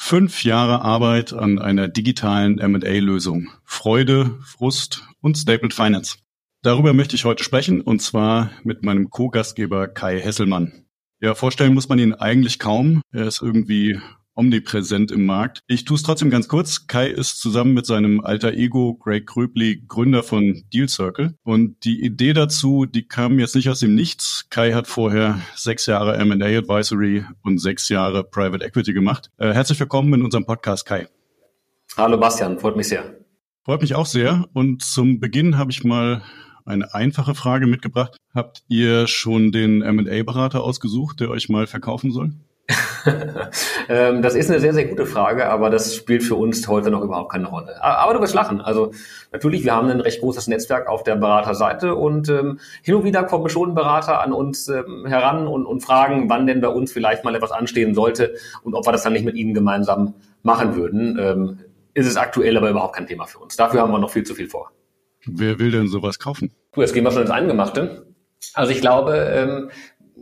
Fünf Jahre Arbeit an einer digitalen M&A-Lösung. Freude, Frust und Stapled Finance. Darüber möchte ich heute sprechen und zwar mit meinem Co-Gastgeber Kai Hesselmann. Ja, vorstellen muss man ihn eigentlich kaum. Er ist irgendwie omnipräsent im Markt. Ich tue es trotzdem ganz kurz. Kai ist zusammen mit seinem alter Ego Greg Kröbli Gründer von Deal Circle. Und die Idee dazu, die kam jetzt nicht aus dem Nichts. Kai hat vorher sechs Jahre M&A Advisory und sechs Jahre Private Equity gemacht. Äh, herzlich willkommen in unserem Podcast, Kai. Hallo Bastian, freut mich sehr. Freut mich auch sehr. Und zum Beginn habe ich mal eine einfache Frage mitgebracht. Habt ihr schon den M&A-Berater ausgesucht, der euch mal verkaufen soll? Ähm, das ist eine sehr, sehr gute Frage, aber das spielt für uns heute noch überhaupt keine Rolle. Aber du wirst lachen. Also natürlich, wir haben ein recht großes Netzwerk auf der Beraterseite und ähm, hin und wieder kommen schon Berater an uns ähm, heran und, und fragen, wann denn bei uns vielleicht mal etwas anstehen sollte und ob wir das dann nicht mit ihnen gemeinsam machen würden. Ähm, ist es aktuell aber überhaupt kein Thema für uns. Dafür haben wir noch viel zu viel vor. Wer will denn sowas kaufen? Du, jetzt gehen wir schon ins Eingemachte. Also ich glaube, ähm,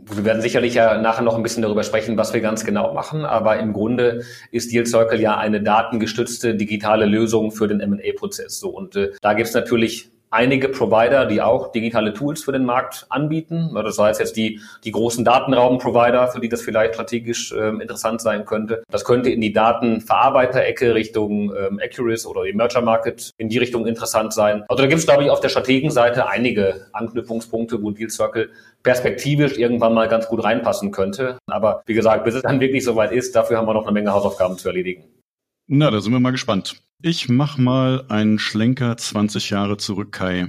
wir werden sicherlich ja nachher noch ein bisschen darüber sprechen, was wir ganz genau machen, aber im Grunde ist Deal Circle ja eine datengestützte digitale Lösung für den M&A-Prozess. So und äh, da gibt's natürlich einige Provider, die auch digitale Tools für den Markt anbieten. Das heißt jetzt die, die großen Datenraum-Provider, für die das vielleicht strategisch ähm, interessant sein könnte. Das könnte in die Datenverarbeiterecke Richtung ähm, Accurate oder Emerger Market in die Richtung interessant sein. Also da gibt es, glaube ich, auf der Strategenseite einige Anknüpfungspunkte, wo Deal Circle perspektivisch irgendwann mal ganz gut reinpassen könnte. Aber wie gesagt, bis es dann wirklich soweit ist, dafür haben wir noch eine Menge Hausaufgaben zu erledigen. Na, da sind wir mal gespannt. Ich mach mal einen Schlenker 20 Jahre zurück, Kai.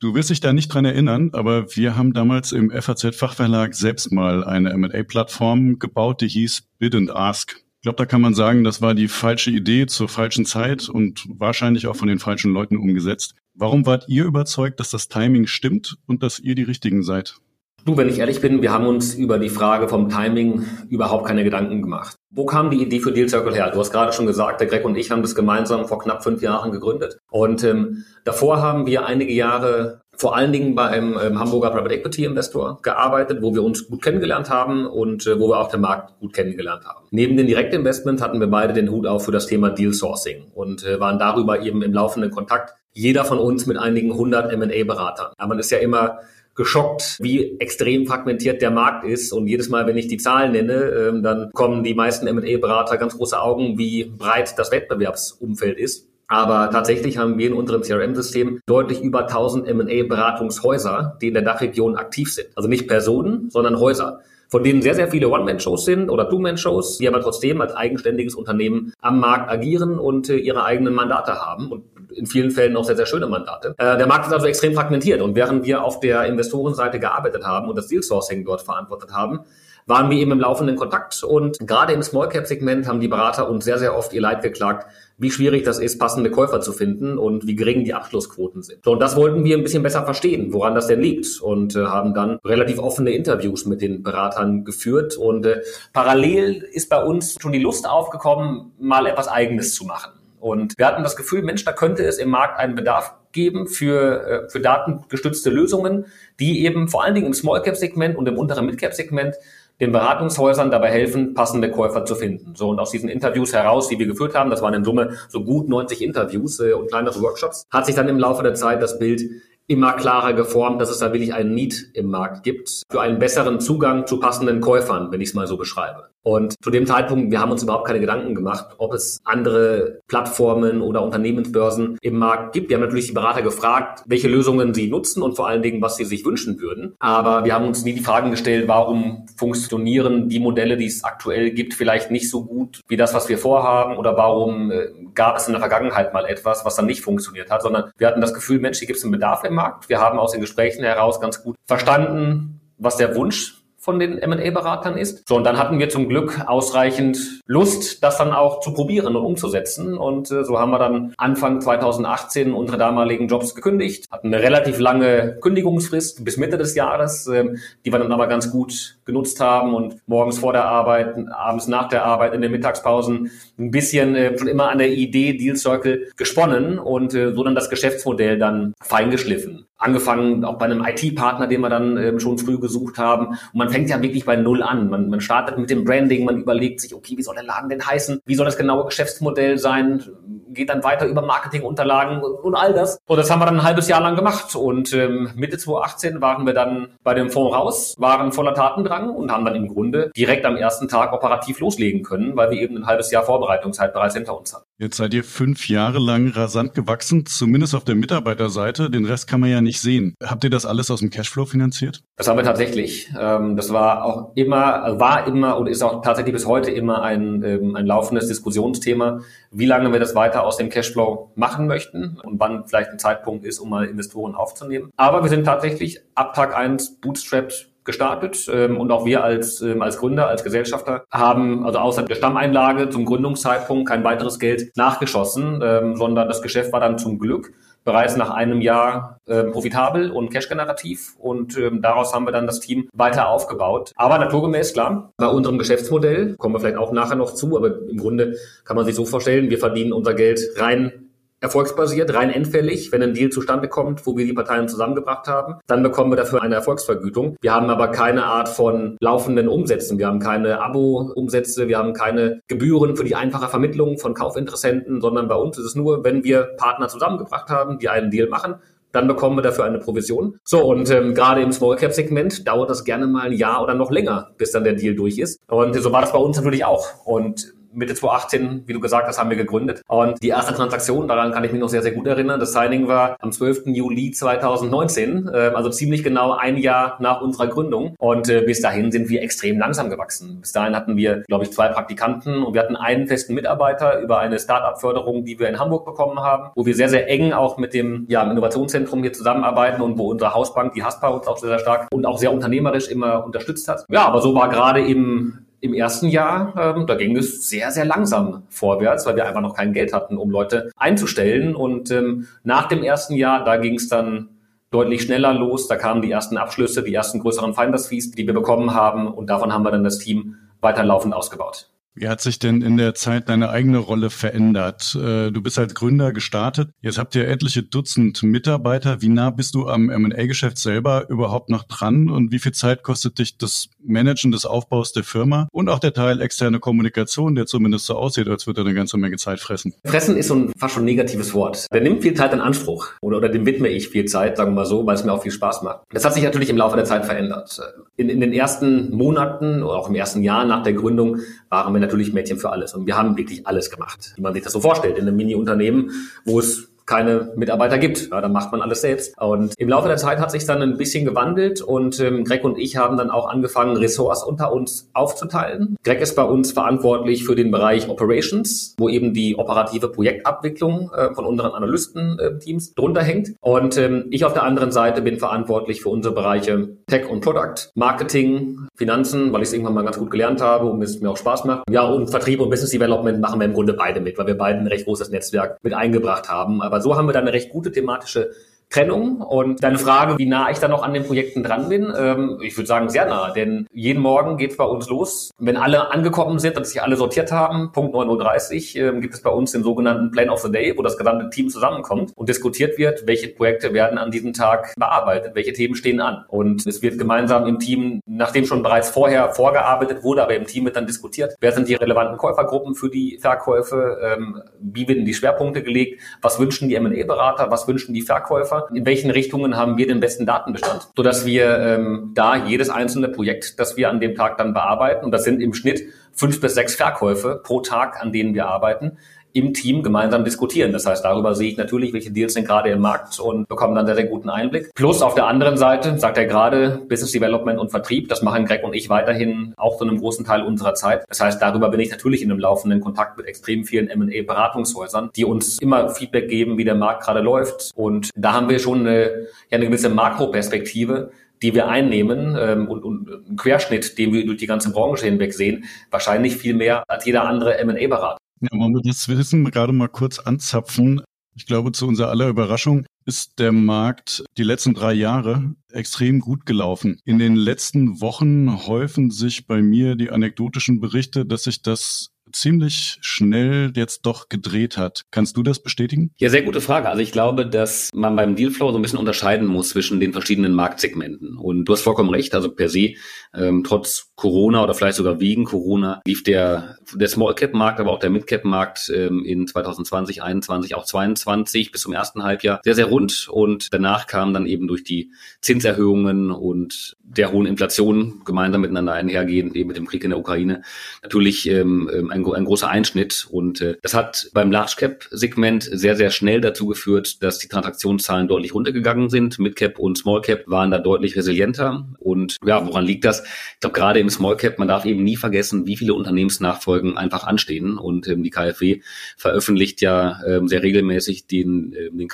Du wirst dich da nicht dran erinnern, aber wir haben damals im FAZ-Fachverlag selbst mal eine M&A-Plattform gebaut, die hieß Bid and Ask. Ich glaube, da kann man sagen, das war die falsche Idee zur falschen Zeit und wahrscheinlich auch von den falschen Leuten umgesetzt. Warum wart ihr überzeugt, dass das Timing stimmt und dass ihr die Richtigen seid? Du, wenn ich ehrlich bin, wir haben uns über die Frage vom Timing überhaupt keine Gedanken gemacht. Wo kam die Idee für Deal Circle her? Du hast gerade schon gesagt, der Greg und ich haben das gemeinsam vor knapp fünf Jahren gegründet. Und ähm, davor haben wir einige Jahre vor allen Dingen beim ähm, Hamburger Private Equity Investor gearbeitet, wo wir uns gut kennengelernt haben und äh, wo wir auch den Markt gut kennengelernt haben. Neben den Direktinvestment hatten wir beide den Hut auf für das Thema Deal Sourcing und äh, waren darüber eben im laufenden Kontakt. Jeder von uns mit einigen hundert M&A-Beratern. Aber man ist ja immer geschockt, wie extrem fragmentiert der Markt ist. Und jedes Mal, wenn ich die Zahlen nenne, ähm, dann kommen die meisten M&A-Berater ganz große Augen, wie breit das Wettbewerbsumfeld ist. Aber tatsächlich haben wir in unserem CRM-System deutlich über 1000 M&A-Beratungshäuser, die in der Dachregion aktiv sind. Also nicht Personen, sondern Häuser von denen sehr, sehr viele One-Man-Shows sind oder Two-Man-Shows, die aber trotzdem als eigenständiges Unternehmen am Markt agieren und äh, ihre eigenen Mandate haben und in vielen Fällen auch sehr, sehr schöne Mandate. Äh, der Markt ist also extrem fragmentiert und während wir auf der Investorenseite gearbeitet haben und das Deal-Sourcing dort verantwortet haben, waren wir eben im laufenden Kontakt und gerade im Small Cap Segment haben die Berater uns sehr, sehr oft ihr Leid geklagt, wie schwierig das ist, passende Käufer zu finden und wie gering die Abschlussquoten sind. So, und das wollten wir ein bisschen besser verstehen, woran das denn liegt und äh, haben dann relativ offene Interviews mit den Beratern geführt und äh, parallel ist bei uns schon die Lust aufgekommen, mal etwas Eigenes zu machen. Und wir hatten das Gefühl, Mensch, da könnte es im Markt einen Bedarf geben für, äh, für datengestützte Lösungen, die eben vor allen Dingen im Small Cap Segment und im unteren Mid Cap Segment den Beratungshäusern dabei helfen, passende Käufer zu finden. So, und aus diesen Interviews heraus, die wir geführt haben, das waren in Summe so gut 90 Interviews äh, und kleinere Workshops, hat sich dann im Laufe der Zeit das Bild immer klarer geformt, dass es da wirklich einen Need im Markt gibt für einen besseren Zugang zu passenden Käufern, wenn ich es mal so beschreibe. Und zu dem Zeitpunkt, wir haben uns überhaupt keine Gedanken gemacht, ob es andere Plattformen oder Unternehmensbörsen im Markt gibt. Wir haben natürlich die Berater gefragt, welche Lösungen sie nutzen und vor allen Dingen, was sie sich wünschen würden. Aber wir haben uns nie die Fragen gestellt, warum funktionieren die Modelle, die es aktuell gibt, vielleicht nicht so gut wie das, was wir vorhaben oder warum äh, gab es in der Vergangenheit mal etwas, was dann nicht funktioniert hat, sondern wir hatten das Gefühl, Mensch, hier gibt es einen Bedarf im Markt. Wir haben aus den Gesprächen heraus ganz gut verstanden, was der Wunsch von den M&A-Beratern ist. So, und dann hatten wir zum Glück ausreichend Lust, das dann auch zu probieren und umzusetzen. Und äh, so haben wir dann Anfang 2018 unsere damaligen Jobs gekündigt, hatten eine relativ lange Kündigungsfrist bis Mitte des Jahres, äh, die wir dann aber ganz gut genutzt haben und morgens vor der Arbeit, abends nach der Arbeit, in den Mittagspausen ein bisschen äh, schon immer an der Idee Deal Circle gesponnen und äh, so dann das Geschäftsmodell dann feingeschliffen angefangen auch bei einem IT-Partner, den wir dann ähm, schon früh gesucht haben. Und man fängt ja wirklich bei Null an. Man, man startet mit dem Branding, man überlegt sich, okay, wie soll der Laden denn heißen? Wie soll das genaue Geschäftsmodell sein? Geht dann weiter über Marketingunterlagen und all das. Und das haben wir dann ein halbes Jahr lang gemacht. Und ähm, Mitte 2018 waren wir dann bei dem Fonds raus, waren voller Tatendrang und haben dann im Grunde direkt am ersten Tag operativ loslegen können, weil wir eben ein halbes Jahr Vorbereitungszeit bereits hinter uns hatten. Jetzt seid ihr fünf Jahre lang rasant gewachsen, zumindest auf der Mitarbeiterseite. Den Rest kann man ja nicht sehen. Habt ihr das alles aus dem Cashflow finanziert? Das haben wir tatsächlich. Ähm, das war auch immer, war immer und ist auch tatsächlich bis heute immer ein, ähm, ein laufendes Diskussionsthema, wie lange wir das weiter aus dem Cashflow machen möchten und wann vielleicht ein Zeitpunkt ist, um mal Investoren aufzunehmen. Aber wir sind tatsächlich ab Tag eins bootstrapped gestartet ähm, und auch wir als, ähm, als Gründer, als Gesellschafter haben also außer der Stammeinlage zum Gründungszeitpunkt kein weiteres Geld nachgeschossen, ähm, sondern das Geschäft war dann zum Glück bereits nach einem Jahr äh, profitabel und cash-generativ und ähm, daraus haben wir dann das Team weiter aufgebaut. Aber naturgemäß, klar, bei unserem Geschäftsmodell, kommen wir vielleicht auch nachher noch zu, aber im Grunde kann man sich so vorstellen, wir verdienen unser Geld rein erfolgsbasiert, rein endfällig. Wenn ein Deal zustande kommt, wo wir die Parteien zusammengebracht haben, dann bekommen wir dafür eine Erfolgsvergütung. Wir haben aber keine Art von laufenden Umsätzen. Wir haben keine Abo-Umsätze, wir haben keine Gebühren für die einfache Vermittlung von Kaufinteressenten, sondern bei uns ist es nur, wenn wir Partner zusammengebracht haben, die einen Deal machen, dann bekommen wir dafür eine Provision. So, und ähm, gerade im Small Cap Segment dauert das gerne mal ein Jahr oder noch länger, bis dann der Deal durch ist. Und so war das bei uns natürlich auch. Und Mitte 2018, wie du gesagt hast, haben wir gegründet. Und die erste Transaktion, daran kann ich mich noch sehr, sehr gut erinnern. Das Signing war am 12. Juli 2019, äh, also ziemlich genau ein Jahr nach unserer Gründung. Und äh, bis dahin sind wir extrem langsam gewachsen. Bis dahin hatten wir, glaube ich, zwei Praktikanten und wir hatten einen festen Mitarbeiter über eine Start-up-Förderung, die wir in Hamburg bekommen haben, wo wir sehr, sehr eng auch mit dem ja, Innovationszentrum hier zusammenarbeiten und wo unsere Hausbank, die Haspa, uns auch sehr, sehr stark und auch sehr unternehmerisch immer unterstützt hat. Ja, aber so war gerade im im ersten Jahr, ähm, da ging es sehr, sehr langsam vorwärts, weil wir einfach noch kein Geld hatten, um Leute einzustellen. Und ähm, nach dem ersten Jahr, da ging es dann deutlich schneller los. Da kamen die ersten Abschlüsse, die ersten größeren Finders Fees, die wir bekommen haben. Und davon haben wir dann das Team weiterlaufend ausgebaut. Wie hat sich denn in der Zeit deine eigene Rolle verändert? Äh, du bist als Gründer gestartet. Jetzt habt ihr etliche Dutzend Mitarbeiter. Wie nah bist du am M&A-Geschäft selber überhaupt noch dran? Und wie viel Zeit kostet dich das Managen des Aufbaus der Firma und auch der Teil externe Kommunikation, der zumindest so aussieht, als würde er eine ganze Menge Zeit fressen? Fressen ist so ein fast schon negatives Wort. Der nimmt viel Zeit in Anspruch oder, oder dem widme ich viel Zeit, sagen wir mal so, weil es mir auch viel Spaß macht. Das hat sich natürlich im Laufe der Zeit verändert. In, in den ersten Monaten oder auch im ersten Jahr nach der Gründung waren wir wir natürlich Mädchen für alles. Und wir haben wirklich alles gemacht, wie man sich das so vorstellt, in einem Mini-Unternehmen, wo es keine Mitarbeiter gibt. Ja, dann macht man alles selbst. Und im Laufe der Zeit hat sich dann ein bisschen gewandelt und ähm, Greg und ich haben dann auch angefangen, Ressorts unter uns aufzuteilen. Greg ist bei uns verantwortlich für den Bereich Operations, wo eben die operative Projektabwicklung äh, von unseren Analystenteams äh, drunter hängt. Und ähm, ich auf der anderen Seite bin verantwortlich für unsere Bereiche Tech und Product, Marketing, Finanzen, weil ich es irgendwann mal ganz gut gelernt habe und es mir auch Spaß macht. Ja, und Vertrieb und Business Development machen wir im Grunde beide mit, weil wir beide ein recht großes Netzwerk mit eingebracht haben. Aber so haben wir dann eine recht gute thematische Trennung. Und deine Frage, wie nah ich da noch an den Projekten dran bin, ähm, ich würde sagen sehr nah, denn jeden Morgen geht's bei uns los. Wenn alle angekommen sind und sich alle sortiert haben, Punkt 9.30 Uhr, ähm, gibt es bei uns den sogenannten Plan of the Day, wo das gesamte Team zusammenkommt und diskutiert wird, welche Projekte werden an diesem Tag bearbeitet, welche Themen stehen an. Und es wird gemeinsam im Team, nachdem schon bereits vorher vorgearbeitet wurde, aber im Team wird dann diskutiert, wer sind die relevanten Käufergruppen für die Verkäufe, ähm, wie werden die Schwerpunkte gelegt, was wünschen die M&A-Berater, was wünschen die Verkäufer in welchen Richtungen haben wir den besten Datenbestand, sodass wir ähm, da jedes einzelne Projekt, das wir an dem Tag dann bearbeiten, und das sind im Schnitt fünf bis sechs Verkäufe pro Tag, an denen wir arbeiten, im Team gemeinsam diskutieren. Das heißt, darüber sehe ich natürlich, welche Deals sind gerade im Markt und bekomme dann sehr, sehr guten Einblick. Plus auf der anderen Seite sagt er gerade Business Development und Vertrieb. Das machen Greg und ich weiterhin auch zu einem großen Teil unserer Zeit. Das heißt, darüber bin ich natürlich in einem laufenden Kontakt mit extrem vielen M&A-Beratungshäusern, die uns immer Feedback geben, wie der Markt gerade läuft. Und da haben wir schon eine, ja, eine gewisse Makroperspektive, die wir einnehmen ähm, und, und einen Querschnitt, den wir durch die ganze Branche hinweg sehen, wahrscheinlich viel mehr als jeder andere M&A-Berater. Ja, wollen wir das Wissen gerade mal kurz anzapfen. Ich glaube, zu unserer aller Überraschung ist der Markt die letzten drei Jahre extrem gut gelaufen. In den letzten Wochen häufen sich bei mir die anekdotischen Berichte, dass sich das ziemlich schnell jetzt doch gedreht hat. Kannst du das bestätigen? Ja, sehr gute Frage. Also ich glaube, dass man beim Dealflow so ein bisschen unterscheiden muss zwischen den verschiedenen Marktsegmenten. Und du hast vollkommen recht. Also per se, ähm, trotz Corona oder vielleicht sogar wegen Corona, lief der, der Small Cap Markt, aber auch der Mid Cap Markt ähm, in 2020, 21, auch 22 bis zum ersten Halbjahr sehr, sehr rund. Und danach kam dann eben durch die Zinserhöhungen und der hohen Inflation gemeinsam miteinander einhergehend, eben mit dem Krieg in der Ukraine, natürlich ähm, ähm ein, ein großer Einschnitt. Und äh, das hat beim Large Cap Segment sehr, sehr schnell dazu geführt, dass die Transaktionszahlen deutlich runtergegangen sind. Mid Cap und Small Cap waren da deutlich resilienter. Und ja, woran liegt das? Ich glaube, gerade im Small Cap, man darf eben nie vergessen, wie viele Unternehmensnachfolgen einfach anstehen. Und ähm, die KfW veröffentlicht ja ähm, sehr regelmäßig den, äh, den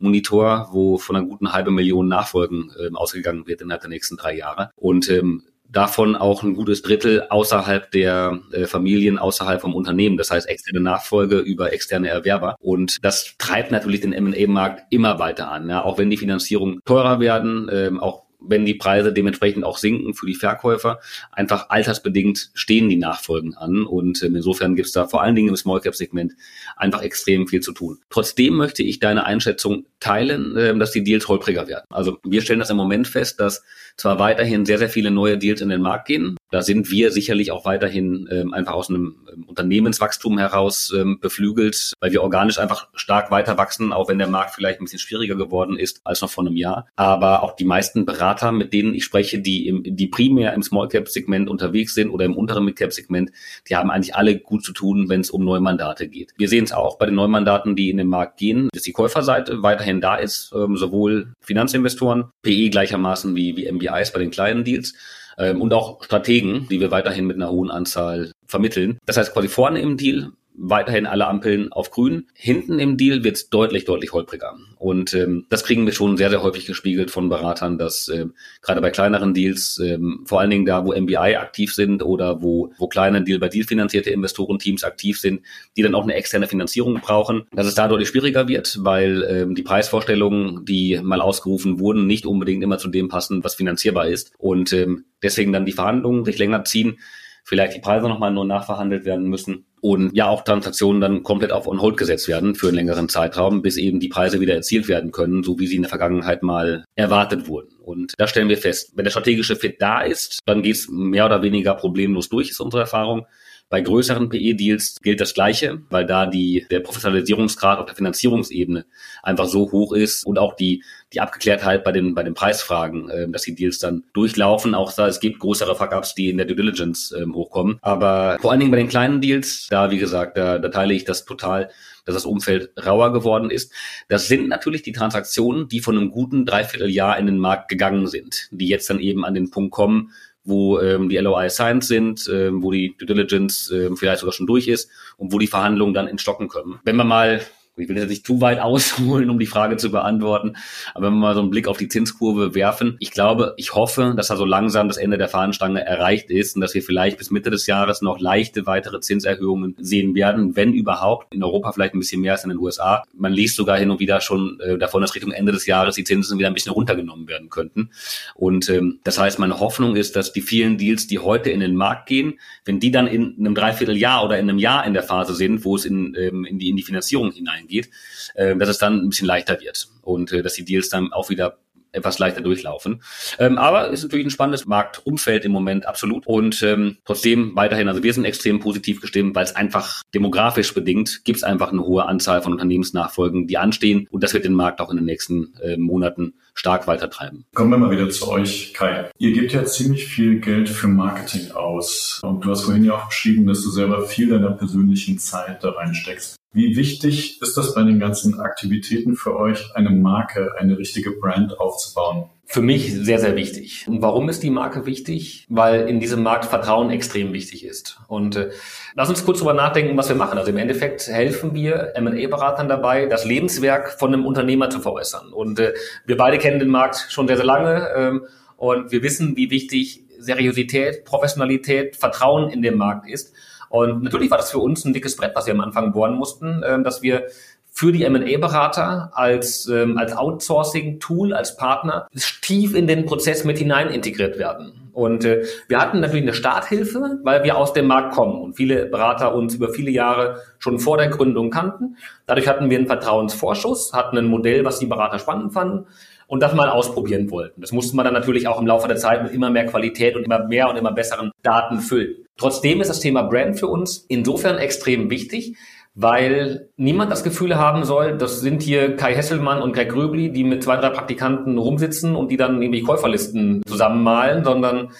KMU-Nachfolgemonitor, wo von einer guten halben Million Nachfolgen ähm, ausgegangen wird innerhalb der nächsten drei Jahre. Und ähm, davon auch ein gutes Drittel außerhalb der äh, Familien, außerhalb vom Unternehmen. Das heißt externe Nachfolge über externe Erwerber. Und das treibt natürlich den M&A-Markt immer weiter an. Ja? Auch wenn die Finanzierungen teurer werden, ähm, auch wenn die Preise dementsprechend auch sinken für die Verkäufer. Einfach altersbedingt stehen die Nachfolgen an und ähm, insofern gibt es da vor allen Dingen im Small Cap Segment einfach extrem viel zu tun. Trotzdem möchte ich deine Einschätzung teilen, äh, dass die Deals holpriger werden. Also wir stellen das im Moment fest, dass zwar weiterhin sehr, sehr viele neue Deals in den Markt gehen. Da sind wir sicherlich auch weiterhin ähm, einfach aus einem ähm, Unternehmenswachstum heraus ähm, beflügelt, weil wir organisch einfach stark weiter wachsen, auch wenn der Markt vielleicht ein bisschen schwieriger geworden ist als noch vor einem Jahr. Aber auch die meisten Berater, mit denen ich spreche, die, im, die primär im Small Cap Segment unterwegs sind oder im unteren Mid Cap Segment, die haben eigentlich alle gut zu tun, wenn es um Neumandate geht. Wir sehen es auch bei den Neumandaten, die in den Markt gehen, dass die Käuferseite weiterhin da ist, ähm, sowohl Finanzinvestoren, PE gleichermaßen wie, wie MBIs bei den kleinen Deals ähm, und auch Strategen, die wir weiterhin mit einer hohen Anzahl vermitteln. Das heißt quasi vorne im Deal weiterhin alle Ampeln auf grün. Hinten im Deal wird es deutlich, deutlich holpriger. Und ähm, das kriegen wir schon sehr, sehr häufig gespiegelt von Beratern, dass äh, gerade bei kleineren Deals, ähm, vor allen Dingen da, wo MBI aktiv sind oder wo, wo kleine Deal-by-Deal finanzierte Investorenteams aktiv sind, die dann auch eine externe Finanzierung brauchen, dass es da deutlich schwieriger wird, weil ähm, die Preisvorstellungen, die mal ausgerufen wurden, nicht unbedingt immer zu dem passen, was finanzierbar ist. Und ähm, deswegen dann die Verhandlungen sich länger ziehen, vielleicht die Preise nochmal nur nachverhandelt werden müssen und ja auch Transaktionen dann komplett auf On-Hold gesetzt werden für einen längeren Zeitraum, bis eben die Preise wieder erzielt werden können, so wie sie in der Vergangenheit mal erwartet wurden. Und da stellen wir fest, wenn der strategische Fit da ist, dann geht es mehr oder weniger problemlos durch, ist unsere Erfahrung. Bei größeren PE-Deals gilt das Gleiche, weil da die, der Professionalisierungsgrad auf der Finanzierungsebene einfach so hoch ist und auch die, die Abgeklärtheit bei den, bei den Preisfragen, äh, dass die Deals dann durchlaufen. Auch da, es gibt größere Fuck-Ups, die in der Due Diligence äh, hochkommen. Aber vor allen Dingen bei den kleinen Deals, da, wie gesagt, da, da teile ich das total dass das Umfeld rauer geworden ist. Das sind natürlich die Transaktionen, die von einem guten Dreivierteljahr in den Markt gegangen sind, die jetzt dann eben an den Punkt kommen, wo ähm, die LOI signed sind, ähm, wo die Due Diligence ähm, vielleicht sogar schon durch ist und wo die Verhandlungen dann in Stocken kommen. Wenn man mal ich will jetzt nicht zu weit ausholen, um die Frage zu beantworten, aber wenn wir mal so einen Blick auf die Zinskurve werfen, ich glaube, ich hoffe, dass da so langsam das Ende der Fahnenstange erreicht ist und dass wir vielleicht bis Mitte des Jahres noch leichte weitere Zinserhöhungen sehen werden, wenn überhaupt. In Europa vielleicht ein bisschen mehr als in den USA. Man liest sogar hin und wieder schon äh, davon, dass Richtung Ende des Jahres die Zinsen wieder ein bisschen runtergenommen werden könnten. Und ähm, das heißt, meine Hoffnung ist, dass die vielen Deals, die heute in den Markt gehen, wenn die dann in einem Dreivierteljahr oder in einem Jahr in der Phase sind, wo es in, ähm, in, die, in die Finanzierung hineingeht, geht, äh, dass es dann ein bisschen leichter wird und äh, dass die Deals dann auch wieder etwas leichter durchlaufen. Ähm, aber ist natürlich ein spannendes Marktumfeld im Moment absolut und ähm, trotzdem weiterhin, also wir sind extrem positiv gestimmt, weil es einfach demografisch bedingt gibt es einfach eine hohe Anzahl von Unternehmensnachfolgen, die anstehen und das wird den Markt auch in den nächsten äh, Monaten stark weitertreiben. Kommen wir mal wieder zu euch, Kai. Ihr gebt ja ziemlich viel Geld für Marketing aus und du hast vorhin ja auch beschrieben, dass du selber viel deiner persönlichen Zeit da reinsteckst. Wie wichtig ist das bei den ganzen Aktivitäten für euch, eine Marke, eine richtige Brand aufzubauen? Für mich sehr, sehr wichtig. Und warum ist die Marke wichtig? Weil in diesem Markt Vertrauen extrem wichtig ist. Und äh, lass uns kurz drüber nachdenken, was wir machen. Also im Endeffekt helfen wir M&A-Beratern dabei, das Lebenswerk von einem Unternehmer zu veräußern. Und äh, wir beide kennen den Markt schon sehr, sehr lange. Ähm, und wir wissen, wie wichtig Seriosität, Professionalität, Vertrauen in dem Markt ist. Und natürlich war das für uns ein dickes Brett, was wir am Anfang bohren mussten, äh, dass wir für die M&A-Berater als, ähm, als Outsourcing-Tool, als Partner tief in den Prozess mit hinein integriert werden. Und äh, wir hatten natürlich eine Starthilfe, weil wir aus dem Markt kommen und viele Berater uns über viele Jahre schon vor der Gründung kannten. Dadurch hatten wir einen Vertrauensvorschuss, hatten ein Modell, was die Berater spannend fanden und das mal ausprobieren wollten. Das musste man dann natürlich auch im Laufe der Zeit mit immer mehr Qualität und immer mehr und immer besseren Daten füllen. Trotzdem ist das Thema Brand für uns insofern extrem wichtig, weil niemand das Gefühl haben soll, das sind hier Kai Hesselmann und Greg Gröbli, die mit zwei, drei Praktikanten rumsitzen und die dann irgendwie Käuferlisten zusammenmalen, sondern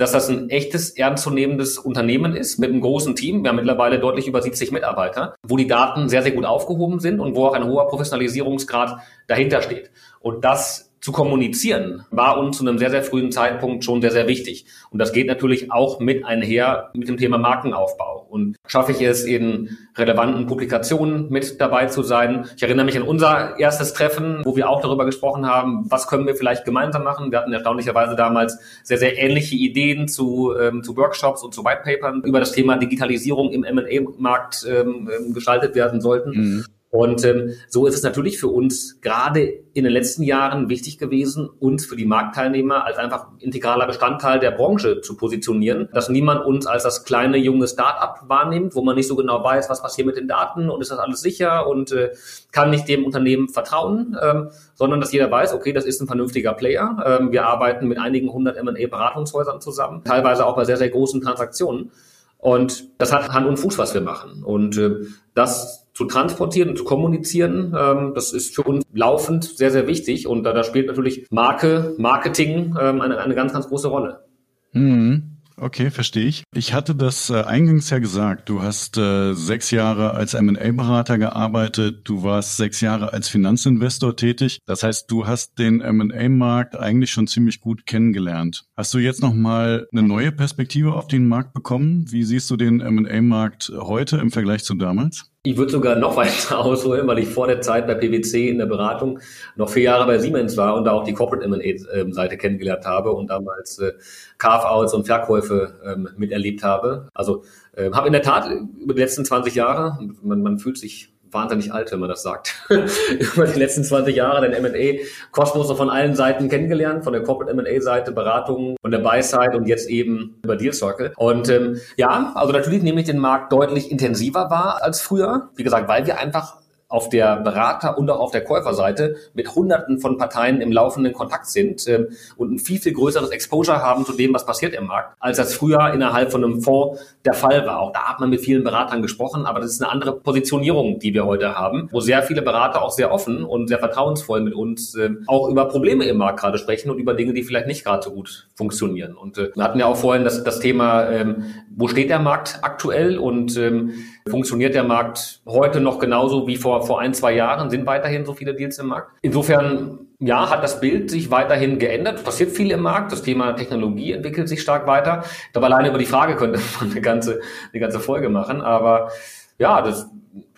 dass das ein echtes, ernstzunehmendes Unternehmen ist mit einem großen Team. Wir haben mittlerweile deutlich über 70 Mitarbeiter, wo die Daten sehr, sehr gut aufgehoben sind und wo auch ein hoher Professionalisierungsgrad dahinter steht. Und das zu kommunizieren, war uns zu einem sehr, sehr frühen Zeitpunkt schon sehr, sehr wichtig. Und das geht natürlich auch mit einher mit dem Thema Markenaufbau. Und schaffe ich es in relevanten Publikationen mit dabei zu sein. Ich erinnere mich an unser erstes Treffen, wo wir auch darüber gesprochen haben, was können wir vielleicht gemeinsam machen. Wir hatten erstaunlicherweise damals sehr, sehr ähnliche Ideen zu, ähm, zu Workshops und zu Whitepapern über das Thema Digitalisierung im M&A-Markt ähm, ähm, gestaltet werden sollten. Mhm. Und ähm, so ist es natürlich für uns gerade in den letzten Jahren wichtig gewesen, uns für die Marktteilnehmer als einfach integraler Bestandteil der Branche zu positionieren, dass niemand uns als das kleine junge Start-up wahrnimmt, wo man nicht so genau weiß, was passiert mit den Daten und ist das alles sicher und äh, kann nicht dem Unternehmen vertrauen, ähm, sondern dass jeder weiß, okay, das ist ein vernünftiger Player. Ähm, wir arbeiten mit einigen hundert M&A-Beratungshäusern zusammen, teilweise auch bei sehr, sehr großen Transaktionen. Und das hat Hand und Fuß, was wir machen. Und äh, das zu transportieren und zu kommunizieren, ähm, das ist für uns laufend sehr, sehr wichtig. Und da, da spielt natürlich Marke, Marketing ähm, eine, eine ganz, ganz große Rolle. Mhm. Okay, verstehe ich. Ich hatte das äh, eingangs ja gesagt. Du hast äh, sechs Jahre als M&A-Berater gearbeitet. Du warst sechs Jahre als Finanzinvestor tätig. Das heißt, du hast den M&A-Markt eigentlich schon ziemlich gut kennengelernt. Hast du jetzt noch mal eine neue Perspektive auf den Markt bekommen? Wie siehst du den M&A-Markt heute im Vergleich zu damals? Ich würde sogar noch weiter ausholen, weil ich vor der Zeit bei PwC in der Beratung noch vier Jahre bei Siemens war und da auch die Corporate M&A-Seite kennengelernt habe und damals äh, Carve-outs und Verkäufe ähm, miterlebt habe. Also äh, habe in der Tat über die letzten 20 Jahre, man, man fühlt sich wahnsinnig alt, wenn man das sagt. Über die letzten 20 Jahre den M&A-Kosmos von allen Seiten kennengelernt, von der Corporate M&A-Seite, Beratung, von der Buy-Side und jetzt eben über Deal Circle. Und ähm, ja, also natürlich nehme ich den Markt deutlich intensiver wahr als früher. Wie gesagt, weil wir einfach auf der Berater- und auch auf der Käuferseite mit Hunderten von Parteien im laufenden Kontakt sind äh, und ein viel, viel größeres Exposure haben zu dem, was passiert im Markt, als das früher innerhalb von einem Fonds der Fall war. Auch da hat man mit vielen Beratern gesprochen, aber das ist eine andere Positionierung, die wir heute haben, wo sehr viele Berater auch sehr offen und sehr vertrauensvoll mit uns äh, auch über Probleme im Markt gerade sprechen und über Dinge, die vielleicht nicht gerade so gut funktionieren. Und äh, wir hatten ja auch vorhin das, das Thema, ähm, wo steht der Markt aktuell und ähm, funktioniert der Markt heute noch genauso wie vor, vor ein, zwei Jahren? Sind weiterhin so viele Deals im Markt? Insofern, ja, hat das Bild sich weiterhin geändert. Passiert viel im Markt. Das Thema Technologie entwickelt sich stark weiter. Aber alleine über die Frage könnte man eine ganze, eine ganze Folge machen. Aber ja, das,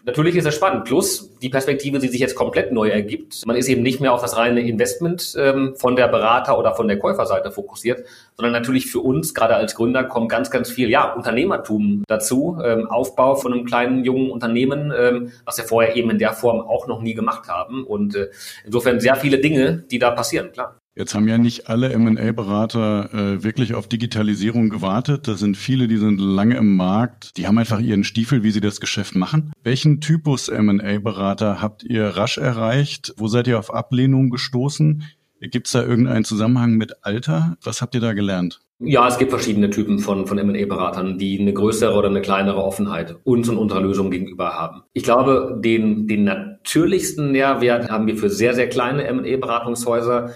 Natürlich ist es spannend. Plus die Perspektive, die sich jetzt komplett neu ergibt. Man ist eben nicht mehr auf das reine Investment ähm, von der Berater- oder von der Käuferseite fokussiert, sondern natürlich für uns, gerade als Gründer, kommt ganz, ganz viel, ja, Unternehmertum dazu. Ähm, Aufbau von einem kleinen, jungen Unternehmen, ähm, was wir vorher eben in der Form auch noch nie gemacht haben. Und äh, insofern sehr viele Dinge, die da passieren, klar. Jetzt haben ja nicht alle M&A-Berater äh, wirklich auf Digitalisierung gewartet. Da sind viele, die sind lange im Markt. Die haben einfach ihren Stiefel, wie sie das Geschäft machen. Welchen Typus M&A-Berater habt ihr rasch erreicht? Wo seid ihr auf Ablehnung gestoßen? Gibt es da irgendeinen Zusammenhang mit Alter? Was habt ihr da gelernt? Ja, es gibt verschiedene Typen von, von M&A-Beratern, die eine größere oder eine kleinere Offenheit uns und unserer Lösung gegenüber haben. Ich glaube, den, den natürlichsten Nährwert haben wir für sehr, sehr kleine M&A-Beratungshäuser,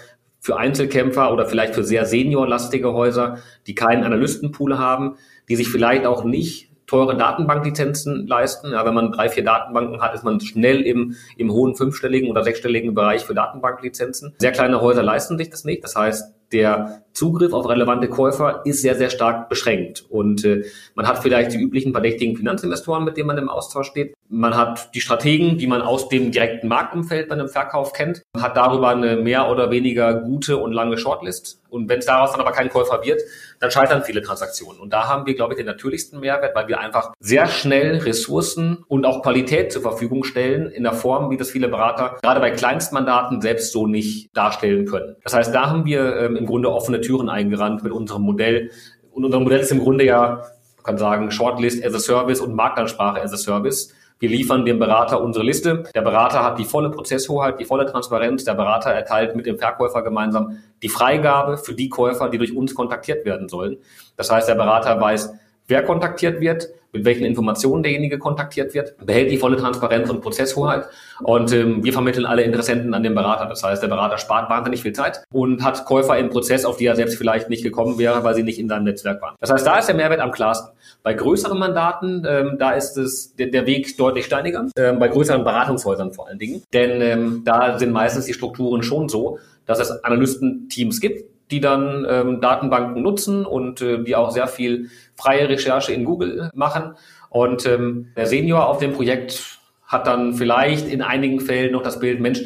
für Einzelkämpfer oder vielleicht für sehr seniorlastige Häuser, die keinen Analystenpool haben, die sich vielleicht auch nicht teure Datenbanklizenzen leisten. Ja, wenn man drei, vier Datenbanken hat, ist man schnell im, im hohen fünfstelligen oder sechsstelligen Bereich für Datenbanklizenzen. Sehr kleine Häuser leisten sich das nicht. Das heißt, der Zugriff auf relevante Käufer ist sehr, sehr stark beschränkt. Und äh, man hat vielleicht die üblichen verdächtigen Finanzinvestoren, mit denen man im Austausch steht. Man hat die Strategen, die man aus dem direkten Marktumfeld bei einem Verkauf kennt, man hat darüber eine mehr oder weniger gute und lange Shortlist. Und wenn es daraus dann aber kein Käufer wird, dann scheitern viele Transaktionen. Und da haben wir, glaube ich, den natürlichsten Mehrwert, weil wir einfach sehr schnell Ressourcen und auch Qualität zur Verfügung stellen in der Form, wie das viele Berater gerade bei Kleinstmandaten selbst so nicht darstellen können. Das heißt, da haben wir ähm, im Grunde offene Türen eingerannt mit unserem Modell. Und unser Modell ist im Grunde ja, man kann sagen, Shortlist as a Service und Marktansprache as a Service. Wir liefern dem Berater unsere Liste. Der Berater hat die volle Prozesshoheit, die volle Transparenz. Der Berater erteilt mit dem Verkäufer gemeinsam die Freigabe für die Käufer, die durch uns kontaktiert werden sollen. Das heißt, der Berater weiß, wer kontaktiert wird, mit welchen Informationen derjenige kontaktiert wird, behält die volle Transparenz und Prozesshoheit. Und ähm, wir vermitteln alle Interessenten an den Berater. Das heißt, der Berater spart wahnsinnig viel Zeit und hat Käufer im Prozess, auf die er selbst vielleicht nicht gekommen wäre, weil sie nicht in seinem Netzwerk waren. Das heißt, da ist der Mehrwert am klarsten. Bei größeren Mandaten, ähm, da ist es der, der Weg deutlich steiniger. Ähm, bei größeren Beratungshäusern vor allen Dingen. Denn ähm, da sind meistens die Strukturen schon so, dass es Analystenteams gibt, die dann ähm, Datenbanken nutzen und äh, die auch sehr viel freie Recherche in Google machen. Und ähm, der Senior auf dem Projekt hat dann vielleicht in einigen Fällen noch das Bild, Mensch,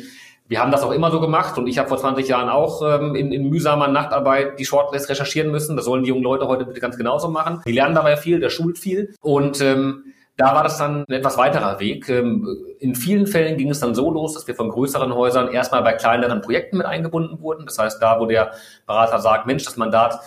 wir haben das auch immer so gemacht und ich habe vor 20 Jahren auch ähm, in, in mühsamer Nachtarbeit die Shortlist recherchieren müssen. Das sollen die jungen Leute heute bitte ganz genauso machen. Die lernen dabei viel, der schult viel und ähm, da war das dann ein etwas weiterer Weg. Ähm, in vielen Fällen ging es dann so los, dass wir von größeren Häusern erstmal bei kleineren Projekten mit eingebunden wurden. Das heißt, da, wo der Berater sagt, Mensch, das Mandat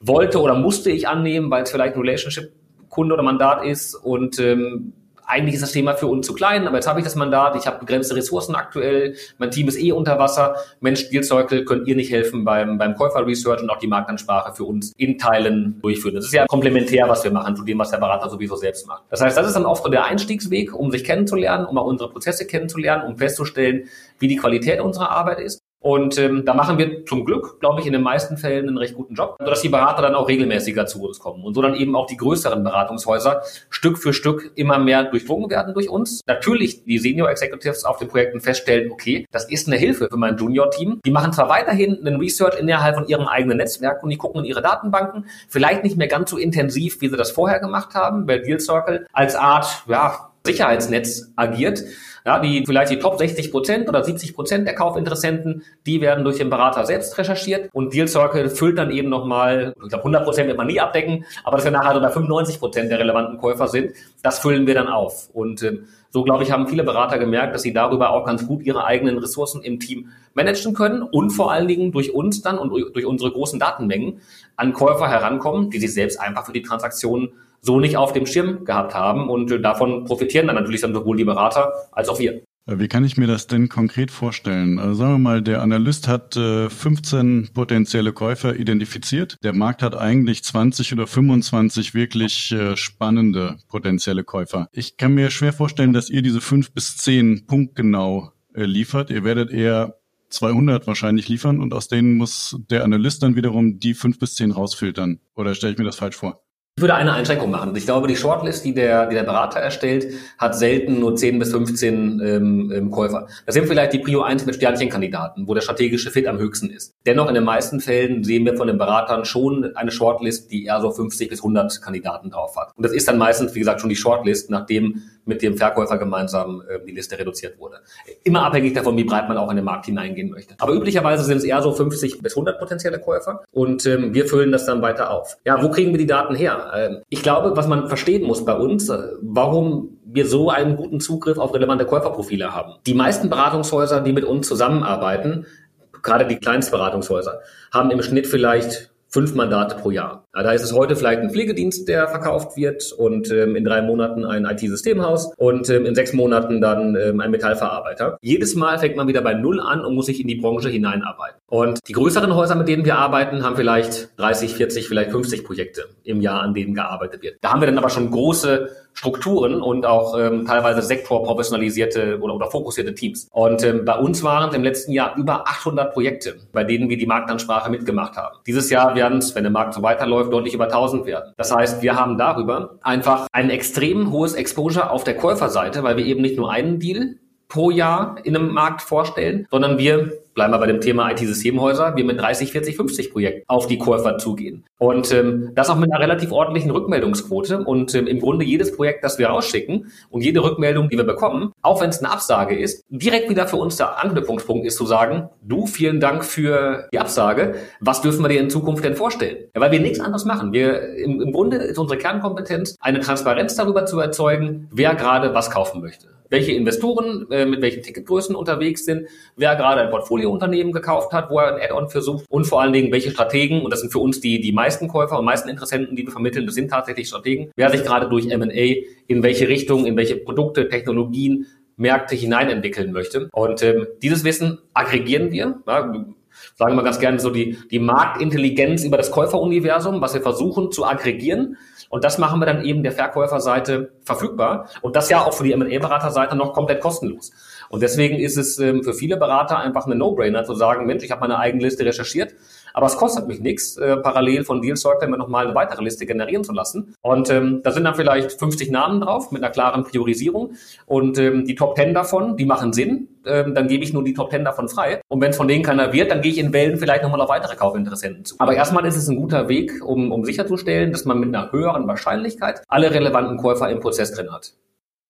wollte oder musste ich annehmen, weil es vielleicht ein Relationship-Kunde oder Mandat ist und ähm, eigentlich ist das Thema für uns zu klein, aber jetzt habe ich das Mandat, ich habe begrenzte Ressourcen aktuell, mein Team ist eh unter Wasser. Mensch, Deal Circle, könnt ihr nicht helfen beim, beim Käufer-Research und auch die Marktansprache für uns in Teilen durchführen. Das ist ja komplementär, was wir machen zu dem, was der Berater sowieso selbst macht. Das heißt, das ist dann oft der Einstiegsweg, um sich kennenzulernen, um auch unsere Prozesse kennenzulernen, um festzustellen, wie die Qualität unserer Arbeit ist. Und ähm, da machen wir zum Glück, glaube ich, in den meisten Fällen einen recht guten Job, sodass die Berater dann auch regelmäßiger zu uns kommen und so dann eben auch die größeren Beratungshäuser Stück für Stück immer mehr durchdrungen werden durch uns. Natürlich die Senior Executives auf den Projekten feststellen, okay, das ist eine Hilfe für mein Junior-Team. Die machen zwar weiterhin einen Research innerhalb von ihrem eigenen Netzwerk und die gucken in ihre Datenbanken, vielleicht nicht mehr ganz so intensiv, wie sie das vorher gemacht haben, weil Deal Circle als Art, ja, Sicherheitsnetz agiert. Ja, die vielleicht die Top 60 Prozent oder 70 Prozent der Kaufinteressenten, die werden durch den Berater selbst recherchiert und Deal Circle füllt dann eben nochmal, ich glaube 100 Prozent wird man nie abdecken, aber dass wir nachher so bei 95 Prozent der relevanten Käufer sind, das füllen wir dann auf. Und äh, so, glaube ich, haben viele Berater gemerkt, dass sie darüber auch ganz gut ihre eigenen Ressourcen im Team managen können und vor allen Dingen durch uns dann und durch unsere großen Datenmengen an Käufer herankommen, die sich selbst einfach für die Transaktionen so nicht auf dem Schirm gehabt haben. Und äh, davon profitieren dann natürlich dann sowohl die Berater als auch wir. Äh, wie kann ich mir das denn konkret vorstellen? Also sagen wir mal, der Analyst hat äh, 15 potenzielle Käufer identifiziert. Der Markt hat eigentlich 20 oder 25 wirklich äh, spannende potenzielle Käufer. Ich kann mir schwer vorstellen, dass ihr diese fünf bis zehn punktgenau äh, liefert. Ihr werdet eher 200 wahrscheinlich liefern und aus denen muss der Analyst dann wiederum die fünf bis zehn rausfiltern. Oder stelle ich mir das falsch vor? Ich würde eine Einschränkung machen. Ich glaube, die Shortlist, die der, die der Berater erstellt, hat selten nur 10 bis 15 ähm, ähm, Käufer. Das sind vielleicht die Prio 1 mit Sternchenkandidaten, wo der strategische Fit am höchsten ist. Dennoch in den meisten Fällen sehen wir von den Beratern schon eine Shortlist, die eher so 50 bis 100 Kandidaten drauf hat. Und das ist dann meistens, wie gesagt, schon die Shortlist, nachdem mit dem Verkäufer gemeinsam äh, die Liste reduziert wurde. Immer abhängig davon, wie breit man auch in den Markt hineingehen möchte. Aber üblicherweise sind es eher so 50 bis 100 potenzielle Käufer und ähm, wir füllen das dann weiter auf. Ja, wo kriegen wir die Daten her? Ähm, ich glaube, was man verstehen muss bei uns, äh, warum wir so einen guten Zugriff auf relevante Käuferprofile haben. Die meisten Beratungshäuser, die mit uns zusammenarbeiten, gerade die Kleinstberatungshäuser, haben im Schnitt vielleicht fünf Mandate pro Jahr. Da ist es heute vielleicht ein Pflegedienst, der verkauft wird und ähm, in drei Monaten ein IT-Systemhaus und ähm, in sechs Monaten dann ähm, ein Metallverarbeiter. Jedes Mal fängt man wieder bei Null an und muss sich in die Branche hineinarbeiten. Und die größeren Häuser, mit denen wir arbeiten, haben vielleicht 30, 40, vielleicht 50 Projekte im Jahr, an denen gearbeitet wird. Da haben wir dann aber schon große Strukturen und auch ähm, teilweise sektorprofessionalisierte oder, oder fokussierte Teams. Und ähm, bei uns waren es im letzten Jahr über 800 Projekte, bei denen wir die Marktansprache mitgemacht haben. Dieses Jahr werden es, wenn der Markt so weiterläuft, deutlich über 1000 werden. Das heißt, wir haben darüber einfach ein extrem hohes Exposure auf der Käuferseite, weil wir eben nicht nur einen Deal pro Jahr in einem Markt vorstellen, sondern wir bleiben wir bei dem Thema IT-Systemhäuser, wir mit 30, 40, 50 Projekten auf die Käufer zugehen. Und ähm, das auch mit einer relativ ordentlichen Rückmeldungsquote. Und ähm, im Grunde jedes Projekt, das wir rausschicken und jede Rückmeldung, die wir bekommen, auch wenn es eine Absage ist, direkt wieder für uns der Anknüpfungspunkt ist zu sagen, du, vielen Dank für die Absage, was dürfen wir dir in Zukunft denn vorstellen? Ja, weil wir nichts anderes machen. Wir im, im Grunde ist unsere Kernkompetenz, eine Transparenz darüber zu erzeugen, wer gerade was kaufen möchte welche Investoren äh, mit welchen Ticketgrößen unterwegs sind, wer gerade ein Portfoliounternehmen gekauft hat, wo er ein Add-on versucht und vor allen Dingen welche Strategen, und das sind für uns die, die meisten Käufer und meisten Interessenten, die wir vermitteln, das sind tatsächlich Strategen, wer sich gerade durch M&A in welche Richtung, in welche Produkte, Technologien, Märkte hineinentwickeln möchte. Und ähm, dieses Wissen aggregieren wir. Ja, sagen wir ganz gerne so die, die Marktintelligenz über das Käuferuniversum, was wir versuchen zu aggregieren und das machen wir dann eben der Verkäuferseite verfügbar. Und das ja auch für die M&A-Beraterseite noch komplett kostenlos. Und deswegen ist es ähm, für viele Berater einfach eine No-Brainer zu sagen, Mensch, ich habe meine eigene Liste recherchiert, aber es kostet mich nichts, äh, parallel von DealCircle mir nochmal eine weitere Liste generieren zu lassen. Und ähm, da sind dann vielleicht 50 Namen drauf mit einer klaren Priorisierung. Und ähm, die Top 10 davon, die machen Sinn. Ähm, dann gebe ich nur die Top 10 davon frei. Und wenn es von denen keiner wird, dann gehe ich in Wellen vielleicht nochmal auf weitere Kaufinteressenten zu. Aber erstmal ist es ein guter Weg, um, um sicherzustellen, dass man mit einer höheren Wahrscheinlichkeit alle relevanten Käufer im Prozess drin hat.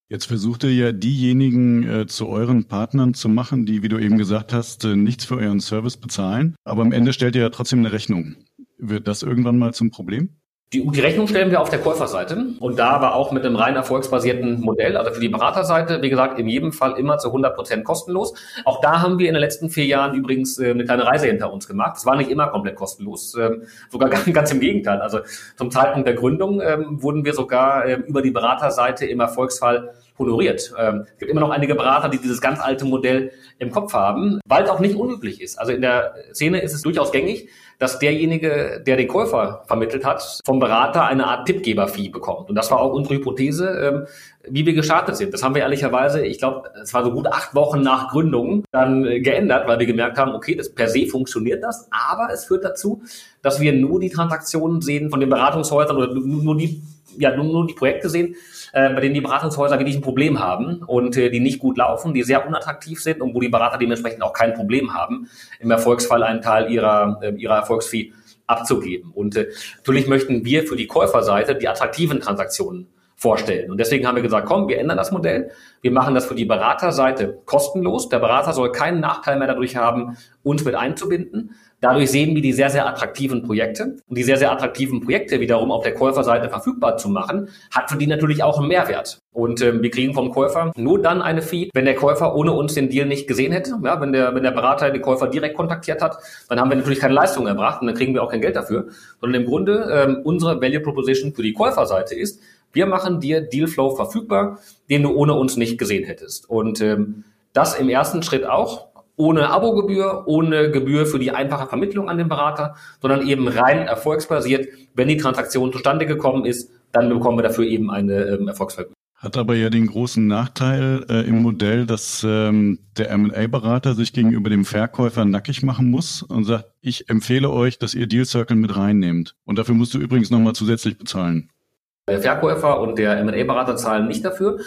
Jetzt versucht ihr ja diejenigen äh, zu euren Partnern zu machen, die, wie du eben gesagt hast, äh, nichts für euren Service bezahlen. Aber am Ende stellt ihr ja trotzdem eine Rechnung. Wird das irgendwann mal zum Problem? Die, die Rechnung stellen wir auf der Käuferseite und da aber auch mit einem rein erfolgsbasierten Modell. Also für die Beraterseite, wie gesagt, in jedem Fall immer zu 100 Prozent kostenlos. Auch da haben wir in den letzten vier Jahren übrigens äh, eine kleine Reise hinter uns gemacht. Es war nicht immer komplett kostenlos, ähm, sogar ganz, im Gegenteil. Also zum Zeitpunkt der Gründung ähm, wurden wir sogar ähm, über die Beraterseite im Erfolgsfall honoriert. Ähm, es gibt immer noch einige Berater, die dieses ganz alte Modell im Kopf haben, weil es auch nicht unüblich ist. Also in der Szene ist es durchaus gängig, dass derjenige, der den Käufer vermittelt hat, vom Berater eine Art Tippgeber-Fee bekommt. Und das war auch unsere Hypothese, ähm, wie wir gestartet sind. Das haben wir ehrlicherweise, ich glaube, es war so gut acht Wochen nach Gründung dann äh, geändert, weil wir gemerkt haben, okay, das per se funktioniert das, aber es führt dazu, dass wir nur die Transaktionen sehen von den Beratungshäusern oder nur die, ja, nur die Projekte sehen, äh, bei denen die Beratungshäuser wirklich ein Problem haben und äh, die nicht gut laufen, die sehr unattraktiv sind und wo die Berater dementsprechend auch kein Problem haben, im Erfolgsfall einen Teil ihrer, äh, ihrer Erfolgsfee abzugeben. Und äh, natürlich möchten wir für die Käuferseite die attraktiven Transaktionen vorstellen. Und deswegen haben wir gesagt, komm, wir ändern das Modell. Wir machen das für die Beraterseite kostenlos. Der Berater soll keinen Nachteil mehr dadurch haben, uns mit einzubinden. Dadurch sehen wir die sehr, sehr attraktiven Projekte. Und die sehr, sehr attraktiven Projekte wiederum auf der Käuferseite verfügbar zu machen, hat für die natürlich auch einen Mehrwert. Und ähm, wir kriegen vom Käufer nur dann eine Fee, wenn der Käufer ohne uns den Deal nicht gesehen hätte. Ja, wenn der, wenn der Berater den Käufer direkt kontaktiert hat, dann haben wir natürlich keine Leistung erbracht und dann kriegen wir auch kein Geld dafür. Sondern im Grunde ähm, unsere Value Proposition für die Käuferseite ist, wir machen dir Dealflow verfügbar, den du ohne uns nicht gesehen hättest. Und ähm, das im ersten Schritt auch ohne Abogebühr, ohne Gebühr für die einfache Vermittlung an den Berater, sondern eben rein erfolgsbasiert. Wenn die Transaktion zustande gekommen ist, dann bekommen wir dafür eben eine ähm, Erfolgsvergütung. Hat aber ja den großen Nachteil äh, im Modell, dass ähm, der M&A-Berater sich gegenüber dem Verkäufer nackig machen muss und sagt, ich empfehle euch, dass ihr Deal Circle mit reinnehmt. Und dafür musst du übrigens nochmal zusätzlich bezahlen. Der Verkäufer und der M&A-Berater zahlen nicht dafür.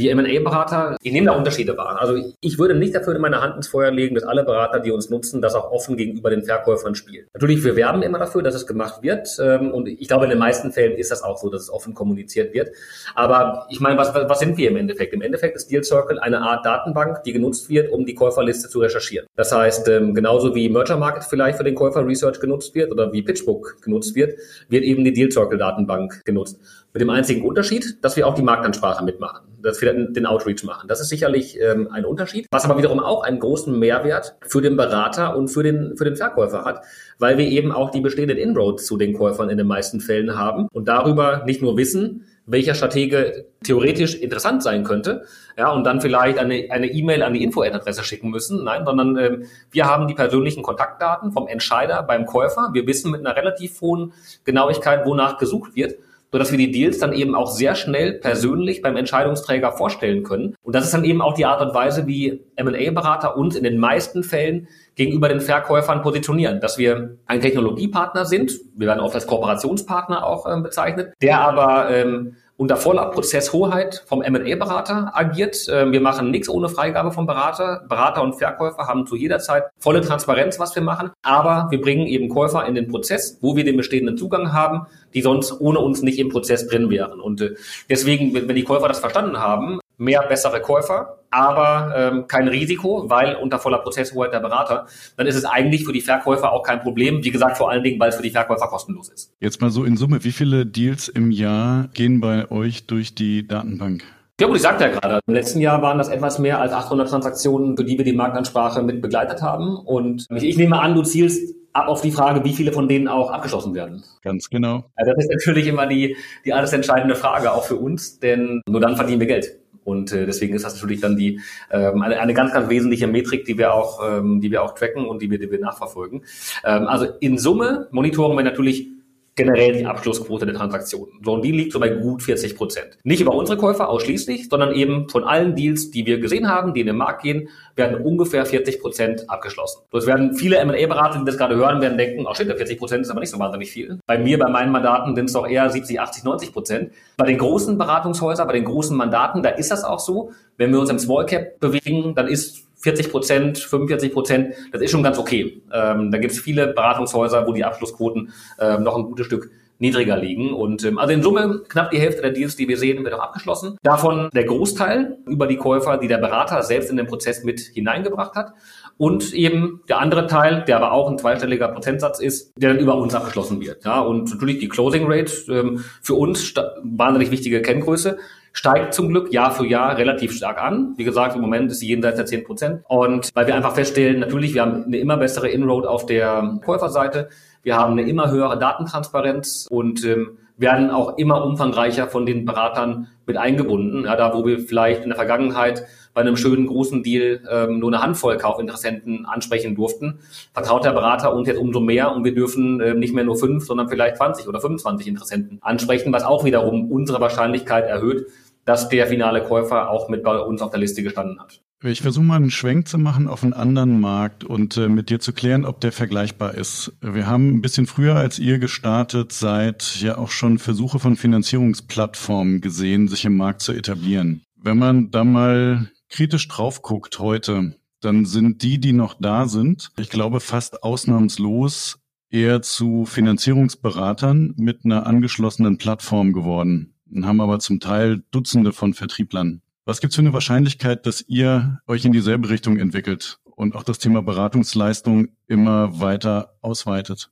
Die M&A-Berater, die nehmen da Unterschiede wahr. Also ich würde nicht dafür in meine Hand ins Feuer legen, dass alle Berater, die uns nutzen, das auch offen gegenüber den Verkäufern spielen. Natürlich, wir werben immer dafür, dass es gemacht wird. Ähm, und ich glaube, in den meisten Fällen ist das auch so, dass es offen kommuniziert wird. Aber ich meine, was, was sind wir im Endeffekt? Im Endeffekt ist Deal Circle eine Art Datenbank, die genutzt wird, um die Käuferliste zu recherchieren. Das heißt, ähm, genauso wie Merger Market vielleicht für den Käufer Research genutzt wird oder wie PitchBook genutzt wird, wird eben die Deal Circle Datenbank genutzt. Mit dem einzigen Unterschied, dass wir auch die Marktansprache mitmachen. Das wir den Outreach machen. Das ist sicherlich ähm, ein Unterschied, was aber wiederum auch einen großen Mehrwert für den Berater und für den, für den Verkäufer hat, weil wir eben auch die bestehenden Inroads zu den Käufern in den meisten Fällen haben und darüber nicht nur wissen, welcher Stratege theoretisch interessant sein könnte, ja, und dann vielleicht eine E-Mail an die Info-Adresse schicken müssen. Nein, sondern ähm, wir haben die persönlichen Kontaktdaten vom Entscheider beim Käufer. Wir wissen mit einer relativ hohen Genauigkeit, wonach gesucht wird sodass wir die Deals dann eben auch sehr schnell persönlich beim Entscheidungsträger vorstellen können. Und das ist dann eben auch die Art und Weise, wie M&A-Berater uns in den meisten Fällen gegenüber den Verkäufern positionieren, dass wir ein Technologiepartner sind, wir werden oft als Kooperationspartner auch äh, bezeichnet, der aber ähm, unter voller Prozesshoheit vom M&A-Berater agiert. Ähm, wir machen nichts ohne Freigabe vom Berater. Berater und Verkäufer haben zu jeder Zeit volle Transparenz, was wir machen. Aber wir bringen eben Käufer in den Prozess, wo wir den bestehenden Zugang haben, die sonst ohne uns nicht im Prozess drin wären. Und äh, deswegen, wenn die Käufer das verstanden haben, mehr bessere Käufer, aber ähm, kein Risiko, weil unter voller Prozesshoheit der Berater, dann ist es eigentlich für die Verkäufer auch kein Problem. Wie gesagt, vor allen Dingen, weil es für die Verkäufer kostenlos ist. Jetzt mal so in Summe, wie viele Deals im Jahr gehen bei euch durch die Datenbank? Ja gut, ich sagte ja gerade, im letzten Jahr waren das etwas mehr als 800 Transaktionen, für die wir die Marktansprache mit begleitet haben. Und ich, ich nehme an, du zielst ab auf die Frage, wie viele von denen auch abgeschlossen werden. Ganz genau. Also das ist natürlich immer die, die alles entscheidende Frage, auch für uns, denn nur dann verdienen wir Geld. Und äh, deswegen ist das natürlich dann die ähm, eine, eine ganz, ganz wesentliche Metrik, die wir auch, ähm, die wir auch tracken und die wir, die wir nachverfolgen. Ähm, also in Summe monitoren wir natürlich generell die Abschlussquote der Transaktionen. So, und die liegt so bei gut 40 Prozent. Nicht über unsere Käufer ausschließlich, sondern eben von allen Deals, die wir gesehen haben, die in den Markt gehen, werden ungefähr 40 Prozent abgeschlossen. So, es werden viele M&A-Berater, die das gerade hören, werden denken, oh shit, 40 Prozent ist aber nicht so wahnsinnig viel. Bei mir, bei meinen Mandaten sind es doch eher 70, 80, 90 Prozent. Bei den großen Beratungshäusern, bei den großen Mandaten, da ist das auch so. Wenn wir uns im Small Cap bewegen, dann ist 40 Prozent, 45 Prozent, das ist schon ganz okay. Ähm, da gibt es viele Beratungshäuser, wo die Abschlussquoten ähm, noch ein gutes Stück niedriger liegen. Und ähm, also in Summe knapp die Hälfte der Deals, die wir sehen, wird auch abgeschlossen. Davon der Großteil über die Käufer, die der Berater selbst in den Prozess mit hineingebracht hat. Und eben der andere Teil, der aber auch ein zweistelliger Prozentsatz ist, der dann über uns abgeschlossen wird. Ja, und natürlich die Closing Rate ähm, für uns wahnsinnig wichtige Kenngröße steigt zum Glück Jahr für Jahr relativ stark an. Wie gesagt, im Moment ist sie jenseits der 10 Prozent. Und weil wir einfach feststellen, natürlich, wir haben eine immer bessere Inroad auf der Käuferseite. Wir haben eine immer höhere Datentransparenz und ähm, werden auch immer umfangreicher von den Beratern mit eingebunden. Ja, da, wo wir vielleicht in der Vergangenheit bei einem schönen großen Deal ähm, nur eine Handvoll Kaufinteressenten ansprechen durften, vertraut der Berater uns jetzt umso mehr und wir dürfen ähm, nicht mehr nur fünf, sondern vielleicht 20 oder 25 Interessenten ansprechen, was auch wiederum unsere Wahrscheinlichkeit erhöht, dass der finale Käufer auch mit bei uns auf der Liste gestanden hat. Ich versuche mal einen Schwenk zu machen auf einen anderen Markt und äh, mit dir zu klären, ob der vergleichbar ist. Wir haben ein bisschen früher als ihr gestartet, seit ja auch schon Versuche von Finanzierungsplattformen gesehen, sich im Markt zu etablieren. Wenn man da mal kritisch drauf guckt heute, dann sind die, die noch da sind, ich glaube fast ausnahmslos eher zu Finanzierungsberatern mit einer angeschlossenen Plattform geworden und haben aber zum Teil Dutzende von Vertrieblern. Was gibt es für eine Wahrscheinlichkeit, dass ihr euch in dieselbe Richtung entwickelt und auch das Thema Beratungsleistung immer weiter ausweitet?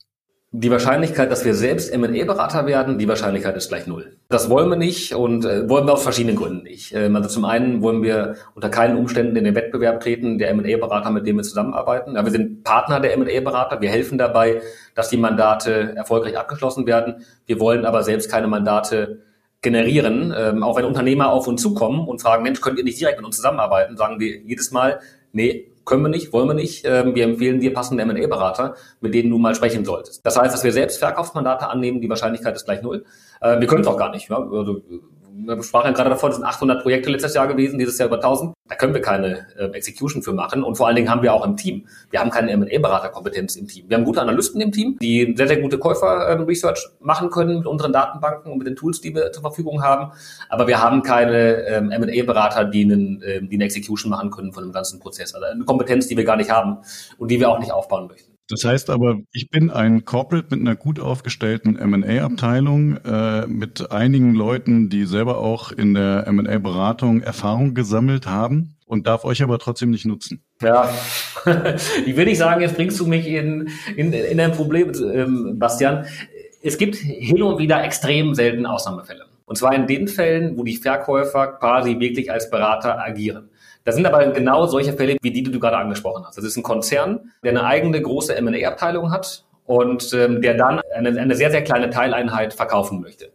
Die Wahrscheinlichkeit, dass wir selbst M&A-Berater werden, die Wahrscheinlichkeit ist gleich null. Das wollen wir nicht und äh, wollen wir aus verschiedenen Gründen nicht. Ähm, also zum einen wollen wir unter keinen Umständen in den Wettbewerb treten der M&A-Berater, mit denen wir zusammenarbeiten. Ja, wir sind Partner der M&A-Berater. Wir helfen dabei, dass die Mandate erfolgreich abgeschlossen werden. Wir wollen aber selbst keine Mandate generieren. Ähm, auch wenn Unternehmer auf uns zukommen und fragen, Mensch, könnt ihr nicht direkt mit uns zusammenarbeiten, sagen wir jedes Mal, nee, können wir nicht, wollen wir nicht. Ähm, wir empfehlen dir passende M&A-Berater, mit denen du mal sprechen solltest. Das heißt, dass wir selbst Verkaufsmandate annehmen, die Wahrscheinlichkeit ist gleich null. Äh, wir können es auch gar nicht. Ja? Also, wir sprachen ja gerade davon, es sind 800 Projekte letztes Jahr gewesen, dieses Jahr über 1000. Da können wir keine äh, Execution für machen. Und vor allen Dingen haben wir auch im Team. Wir haben keine M&A-Beraterkompetenz im Team. Wir haben gute Analysten im Team, die sehr, sehr gute Käufer-Research ähm, machen können mit unseren Datenbanken und mit den Tools, die wir zur Verfügung haben. Aber wir haben keine ähm, M&A-Berater, die, einen, ähm, die eine Execution machen können von dem ganzen Prozess. Also eine Kompetenz, die wir gar nicht haben und die wir auch nicht aufbauen möchten. Das heißt aber, ich bin ein Corporate mit einer gut aufgestellten M&A-Abteilung, äh, mit einigen Leuten, die selber auch in der M&A-Beratung Erfahrung gesammelt haben und darf euch aber trotzdem nicht nutzen. Ja, ich will nicht sagen, jetzt bringst du mich in, in, in ein Problem, ähm, Bastian. Es gibt hin und wieder extrem selten Ausnahmefälle. Und zwar in den Fällen, wo die Verkäufer quasi wirklich als Berater agieren. Das sind aber genau solche Fälle, wie die, die du gerade angesprochen hast. Das ist ein Konzern, der eine eigene große M&A-Abteilung hat und ähm, der dann eine, eine sehr, sehr kleine Teileinheit verkaufen möchte.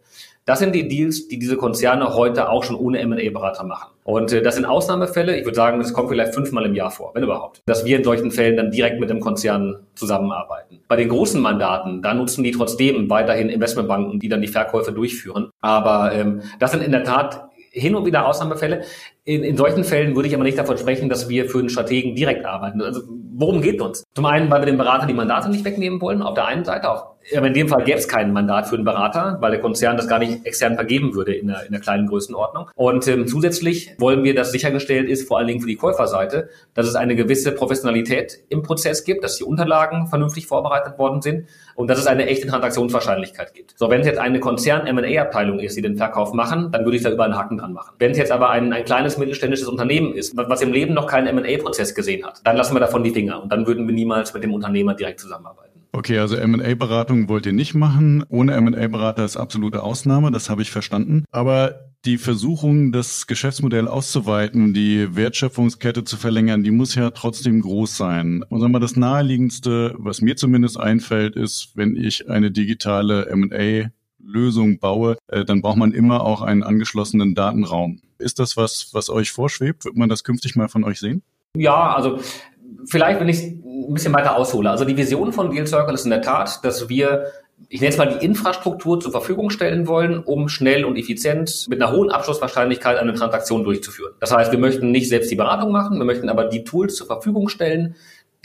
Das sind die Deals, die diese Konzerne heute auch schon ohne M&A-Berater machen. Und äh, das sind Ausnahmefälle. Ich würde sagen, das kommt vielleicht fünfmal im Jahr vor, wenn überhaupt, dass wir in solchen Fällen dann direkt mit dem Konzern zusammenarbeiten. Bei den großen Mandaten, da nutzen die trotzdem weiterhin Investmentbanken, die dann die Verkäufe durchführen. Aber ähm, das sind in der Tat hin und wieder Ausnahmefälle. In, in solchen Fällen würde ich aber nicht davon sprechen, dass wir für einen Strategen direkt arbeiten. Also worum geht uns? Zum einen, weil wir dem Berater die Mandate nicht wegnehmen wollen, auf der einen Seite. Auf, in dem Fall gäbe es kein Mandat für einen Berater, weil der Konzern das gar nicht extern vergeben würde in einer, in einer kleinen Größenordnung. Und ähm, zusätzlich wollen wir, dass sichergestellt ist, vor allen Dingen für die Käuferseite, dass es eine gewisse Professionalität im Prozess gibt, dass die Unterlagen vernünftig vorbereitet worden sind und dass es eine echte Transaktionswahrscheinlichkeit gibt. So, wenn es jetzt eine Konzern-M&A-Abteilung ist, die den Verkauf machen, dann würde ich da über einen Haken dran machen. Wenn es jetzt aber ein, ein kleines mittelständisches Unternehmen ist, was im Leben noch keinen M&A-Prozess gesehen hat, dann lassen wir davon die Finger und dann würden wir niemals mit dem Unternehmer direkt zusammenarbeiten. Okay, also M&A-Beratung wollt ihr nicht machen. Ohne M&A-Berater ist absolute Ausnahme, das habe ich verstanden. Aber die Versuchung, das Geschäftsmodell auszuweiten, die Wertschöpfungskette zu verlängern, die muss ja trotzdem groß sein. Und sagen wir, das naheliegendste, was mir zumindest einfällt, ist, wenn ich eine digitale M&A Lösung baue, äh, dann braucht man immer auch einen angeschlossenen Datenraum. Ist das was, was euch vorschwebt? Wird man das künftig mal von euch sehen? Ja, also vielleicht, wenn ich ein bisschen weiter aushole. Also die Vision von Deal Circle ist in der Tat, dass wir ich nenne es mal die Infrastruktur zur Verfügung stellen wollen, um schnell und effizient mit einer hohen Abschlusswahrscheinlichkeit eine Transaktion durchzuführen. Das heißt, wir möchten nicht selbst die Beratung machen, wir möchten aber die Tools zur Verfügung stellen,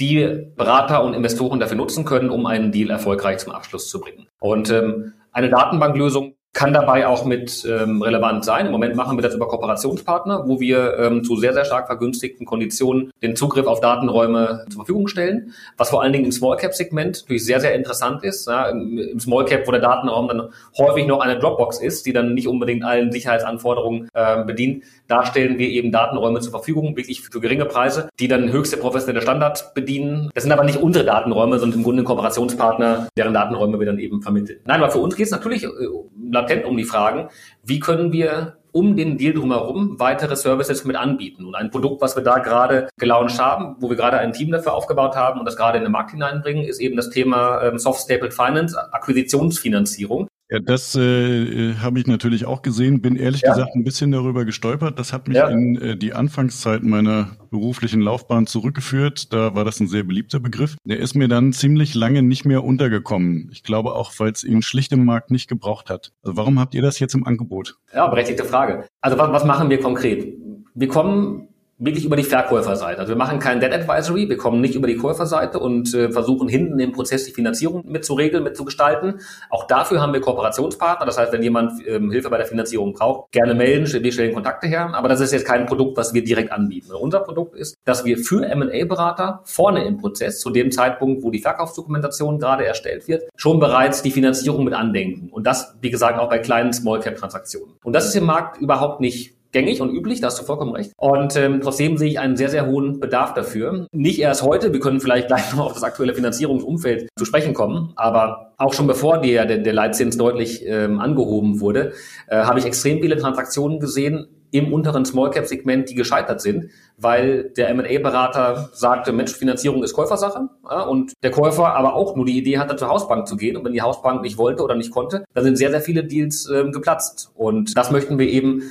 die Berater und Investoren dafür nutzen können, um einen Deal erfolgreich zum Abschluss zu bringen. Und ähm, eine Datenbanklösung kann dabei auch mit ähm, relevant sein. Im Moment machen wir das über Kooperationspartner, wo wir ähm, zu sehr, sehr stark vergünstigten Konditionen den Zugriff auf Datenräume zur Verfügung stellen, was vor allen Dingen im Small Cap Segment natürlich sehr, sehr interessant ist. Ja, im, Im Small Cap, wo der Datenraum dann häufig noch eine Dropbox ist, die dann nicht unbedingt allen Sicherheitsanforderungen äh, bedient. Da stellen wir eben Datenräume zur Verfügung, wirklich für geringe Preise, die dann höchste professionelle Standard bedienen. Das sind aber nicht unsere Datenräume, sondern im Grunde Kooperationspartner, deren Datenräume wir dann eben vermitteln. Nein, aber für uns geht es natürlich äh, latent um die Fragen, wie können wir um den Deal drumherum weitere Services mit anbieten. Und ein Produkt, was wir da gerade gelauncht haben, wo wir gerade ein Team dafür aufgebaut haben und das gerade in den Markt hineinbringen, ist eben das Thema ähm, Soft Stapled Finance, Akquisitionsfinanzierung. Ja, das äh, habe ich natürlich auch gesehen, bin ehrlich ja. gesagt ein bisschen darüber gestolpert. Das hat mich ja. in äh, die Anfangszeit meiner beruflichen Laufbahn zurückgeführt. Da war das ein sehr beliebter Begriff. Der ist mir dann ziemlich lange nicht mehr untergekommen. Ich glaube auch, weil es ihn schlicht im Markt nicht gebraucht hat. Also warum habt ihr das jetzt im Angebot? Ja, berechtigte Frage. Also was, was machen wir konkret? Wir kommen wirklich über die Verkäuferseite. Also wir machen kein Debt Advisory, wir kommen nicht über die Käuferseite und äh, versuchen hinten im Prozess die Finanzierung mitzuregeln, mitzugestalten. Auch dafür haben wir Kooperationspartner. Das heißt, wenn jemand ähm, Hilfe bei der Finanzierung braucht, gerne melden, wir stellen Kontakte her. Aber das ist jetzt kein Produkt, was wir direkt anbieten. Unser Produkt ist, dass wir für M&A-Berater vorne im Prozess, zu dem Zeitpunkt, wo die Verkaufsdokumentation gerade erstellt wird, schon bereits die Finanzierung mit andenken. Und das, wie gesagt, auch bei kleinen Small-Cap-Transaktionen. Und das ist im Markt überhaupt nicht gängig und üblich, da hast du vollkommen recht. Und ähm, trotzdem sehe ich einen sehr, sehr hohen Bedarf dafür. Nicht erst heute, wir können vielleicht gleich noch auf das aktuelle Finanzierungsumfeld zu sprechen kommen, aber auch schon bevor der, der, der Leitzins deutlich ähm, angehoben wurde, äh, habe ich extrem viele Transaktionen gesehen im unteren Small Cap Segment, die gescheitert sind, weil der M&A Berater sagte, Mensch, Finanzierung ist Käufersache ja, und der Käufer aber auch nur die Idee hatte, zur Hausbank zu gehen und wenn die Hausbank nicht wollte oder nicht konnte, dann sind sehr sehr viele Deals ähm, geplatzt und das möchten wir eben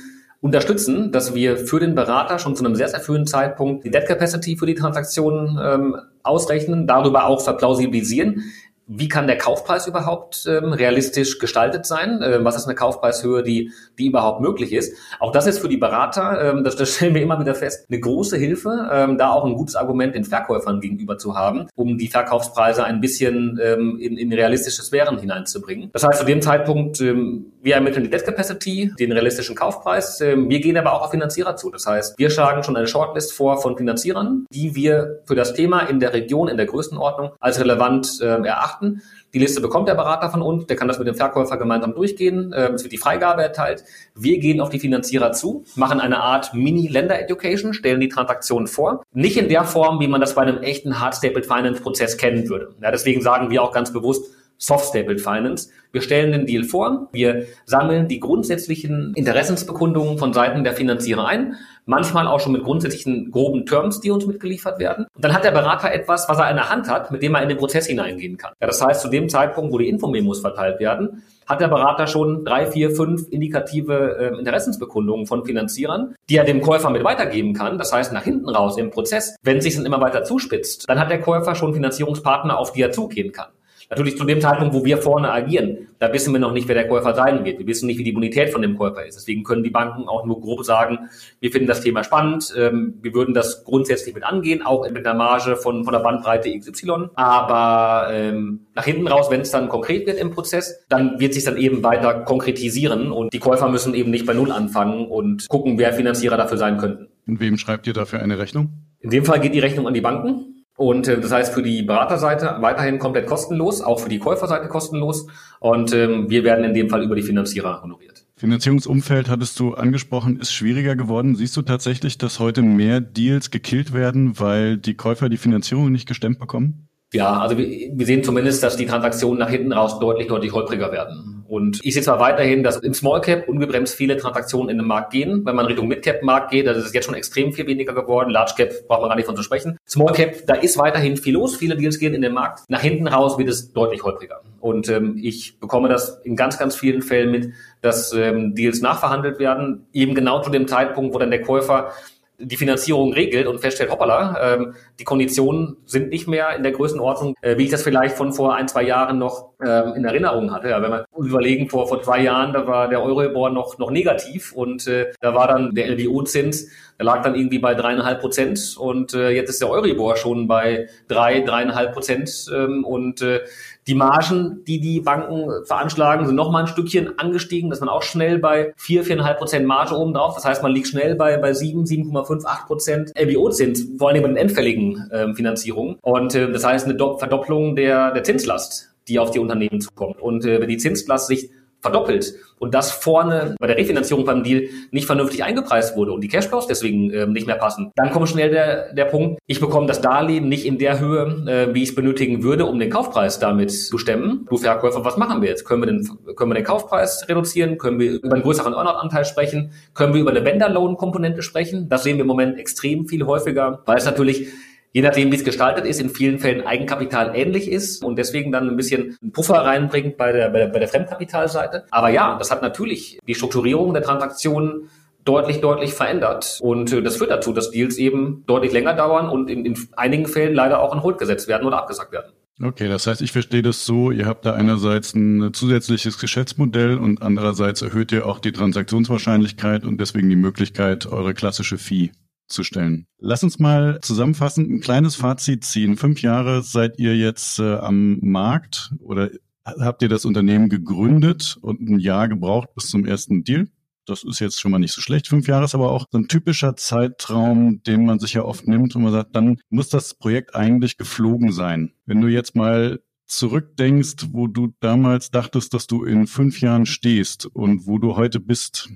unterstützen, dass wir für den Berater schon zu einem sehr, sehr frühen Zeitpunkt die Debt Capacity für die Transaktionen ähm, ausrechnen, darüber auch verplausibilisieren, wie kann der Kaufpreis überhaupt ähm, realistisch gestaltet sein? Ähm, was ist eine Kaufpreishöhe, die, die überhaupt möglich ist? Auch das ist für die Berater, ähm, das, das stellen wir immer wieder fest, eine große Hilfe, ähm, da auch ein gutes Argument den Verkäufern gegenüber zu haben, um die Verkaufspreise ein bisschen ähm, in, in realistische Sphären hineinzubringen. Das heißt, zu dem Zeitpunkt, ähm, wir ermitteln die Debt Capacity, den realistischen Kaufpreis. Ähm, wir gehen aber auch auf Finanzierer zu. Das heißt, wir schlagen schon eine Shortlist vor von Finanzierern, die wir für das Thema in der Region, in der Größenordnung als relevant ähm, erachten. Die Liste bekommt der Berater von uns, der kann das mit dem Verkäufer gemeinsam durchgehen. Ähm, es wird die Freigabe erteilt. Wir gehen auf die Finanzierer zu, machen eine Art Mini-Länder-Education, stellen die Transaktion vor. Nicht in der Form, wie man das bei einem echten Hard-Stapled Finance-Prozess kennen würde. Ja, deswegen sagen wir auch ganz bewusst, Soft Stapled Finance. Wir stellen den Deal vor, wir sammeln die grundsätzlichen Interessensbekundungen von Seiten der Finanzierer ein, manchmal auch schon mit grundsätzlichen groben Terms, die uns mitgeliefert werden. Und dann hat der Berater etwas, was er in der Hand hat, mit dem er in den Prozess hineingehen kann. Ja, das heißt, zu dem Zeitpunkt, wo die Infomemos verteilt werden, hat der Berater schon drei, vier, fünf indikative äh, Interessensbekundungen von Finanzierern, die er dem Käufer mit weitergeben kann. Das heißt, nach hinten raus im Prozess, wenn sich dann immer weiter zuspitzt, dann hat der Käufer schon Finanzierungspartner, auf die er zugehen kann. Natürlich zu dem Zeitpunkt, wo wir vorne agieren, da wissen wir noch nicht, wer der Käufer sein wird. Wir wissen nicht, wie die Bonität von dem Käufer ist. Deswegen können die Banken auch nur grob sagen, wir finden das Thema spannend, ähm, wir würden das grundsätzlich mit angehen, auch mit einer Marge von, von der Bandbreite XY. Aber ähm, nach hinten raus, wenn es dann konkret wird im Prozess, dann wird sich dann eben weiter konkretisieren und die Käufer müssen eben nicht bei Null anfangen und gucken, wer Finanzierer dafür sein könnten. Und wem schreibt ihr dafür eine Rechnung? In dem Fall geht die Rechnung an die Banken. Und äh, das heißt für die Beraterseite weiterhin komplett kostenlos, auch für die Käuferseite kostenlos. Und ähm, wir werden in dem Fall über die Finanzierer honoriert. Finanzierungsumfeld hattest du angesprochen, ist schwieriger geworden. Siehst du tatsächlich, dass heute mehr Deals gekillt werden, weil die Käufer die Finanzierung nicht gestemmt bekommen? Ja, also wir, wir sehen zumindest, dass die Transaktionen nach hinten raus deutlich, deutlich holpriger werden. Und ich sehe zwar weiterhin, dass im Small Cap ungebremst viele Transaktionen in den Markt gehen. Wenn man Richtung Mid Cap Markt geht, da ist es jetzt schon extrem viel weniger geworden. Large Cap braucht man gar nicht von zu sprechen. Small Cap, da ist weiterhin viel los. Viele Deals gehen in den Markt. Nach hinten raus wird es deutlich holpriger. Und ähm, ich bekomme das in ganz, ganz vielen Fällen mit, dass ähm, Deals nachverhandelt werden. Eben genau zu dem Zeitpunkt, wo dann der Käufer die Finanzierung regelt und feststellt, hoppala, ähm, die Konditionen sind nicht mehr in der Größenordnung, äh, wie ich das vielleicht von vor ein, zwei Jahren noch ähm, in Erinnerung hatte. Ja, wenn wir überlegen, vor, vor zwei Jahren, da war der Euribor noch, noch negativ und äh, da war dann der LBO-Zins, der lag dann irgendwie bei dreieinhalb Prozent und äh, jetzt ist der Euribor schon bei drei, dreieinhalb Prozent ähm, und äh, die Margen, die die Banken veranschlagen, sind noch mal ein Stückchen angestiegen. Das man auch schnell bei 4, 4,5 Prozent Marge oben drauf. Das heißt, man liegt schnell bei, bei 7, 7,5, 8 Prozent LBO-Zins, vor allem bei den endfälligen ähm, Finanzierungen. Und äh, das heißt eine Do Verdopplung der, der Zinslast, die auf die Unternehmen zukommt. Und äh, wenn die Zinslast sich verdoppelt und das vorne bei der Refinanzierung beim Deal nicht vernünftig eingepreist wurde und die Cashflows deswegen äh, nicht mehr passen, dann kommt schnell der, der Punkt, ich bekomme das Darlehen nicht in der Höhe, äh, wie ich es benötigen würde, um den Kaufpreis damit zu stemmen. Du Verkäufer, was machen wir jetzt? Können wir den, können wir den Kaufpreis reduzieren? Können wir über einen größeren Earnout-Anteil sprechen? Können wir über eine Vendor-Loan-Komponente sprechen? Das sehen wir im Moment extrem viel häufiger, weil es natürlich je nachdem, wie es gestaltet ist, in vielen Fällen Eigenkapital ähnlich ist und deswegen dann ein bisschen einen Puffer reinbringt bei der, bei der, bei der Fremdkapitalseite. Aber ja, das hat natürlich die Strukturierung der Transaktionen deutlich, deutlich verändert. Und äh, das führt dazu, dass Deals eben deutlich länger dauern und in, in einigen Fällen leider auch in Hold gesetzt werden oder abgesagt werden. Okay, das heißt, ich verstehe das so, ihr habt da einerseits ein zusätzliches Geschäftsmodell und andererseits erhöht ihr auch die Transaktionswahrscheinlichkeit und deswegen die Möglichkeit, eure klassische Fee zu stellen. Lass uns mal zusammenfassend ein kleines Fazit ziehen. Fünf Jahre seid ihr jetzt äh, am Markt oder habt ihr das Unternehmen gegründet und ein Jahr gebraucht bis zum ersten Deal? Das ist jetzt schon mal nicht so schlecht. Fünf Jahre ist aber auch so ein typischer Zeitraum, den man sich ja oft nimmt und man sagt, dann muss das Projekt eigentlich geflogen sein. Wenn du jetzt mal zurückdenkst, wo du damals dachtest, dass du in fünf Jahren stehst und wo du heute bist,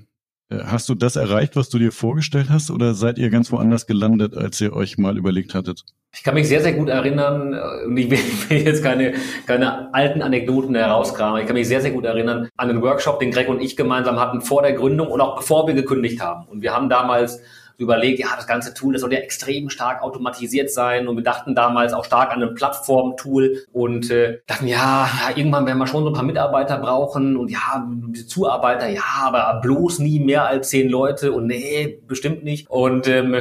hast du das erreicht, was du dir vorgestellt hast, oder seid ihr ganz woanders gelandet, als ihr euch mal überlegt hattet? Ich kann mich sehr, sehr gut erinnern, äh, und ich will, jetzt keine, keine alten Anekdoten herauskramen, ich kann mich sehr, sehr gut erinnern an den Workshop, den Greg und ich gemeinsam hatten vor der Gründung und auch bevor wir gekündigt haben. Und wir haben damals überlegt, ja, das ganze Tool, das soll ja extrem stark automatisiert sein und wir dachten damals auch stark an ein Plattform-Tool und äh, dachten, ja, ja, irgendwann werden wir schon so ein paar Mitarbeiter brauchen und ja, Zuarbeiter, ja, aber bloß nie mehr als zehn Leute und nee, bestimmt nicht. Und ähm,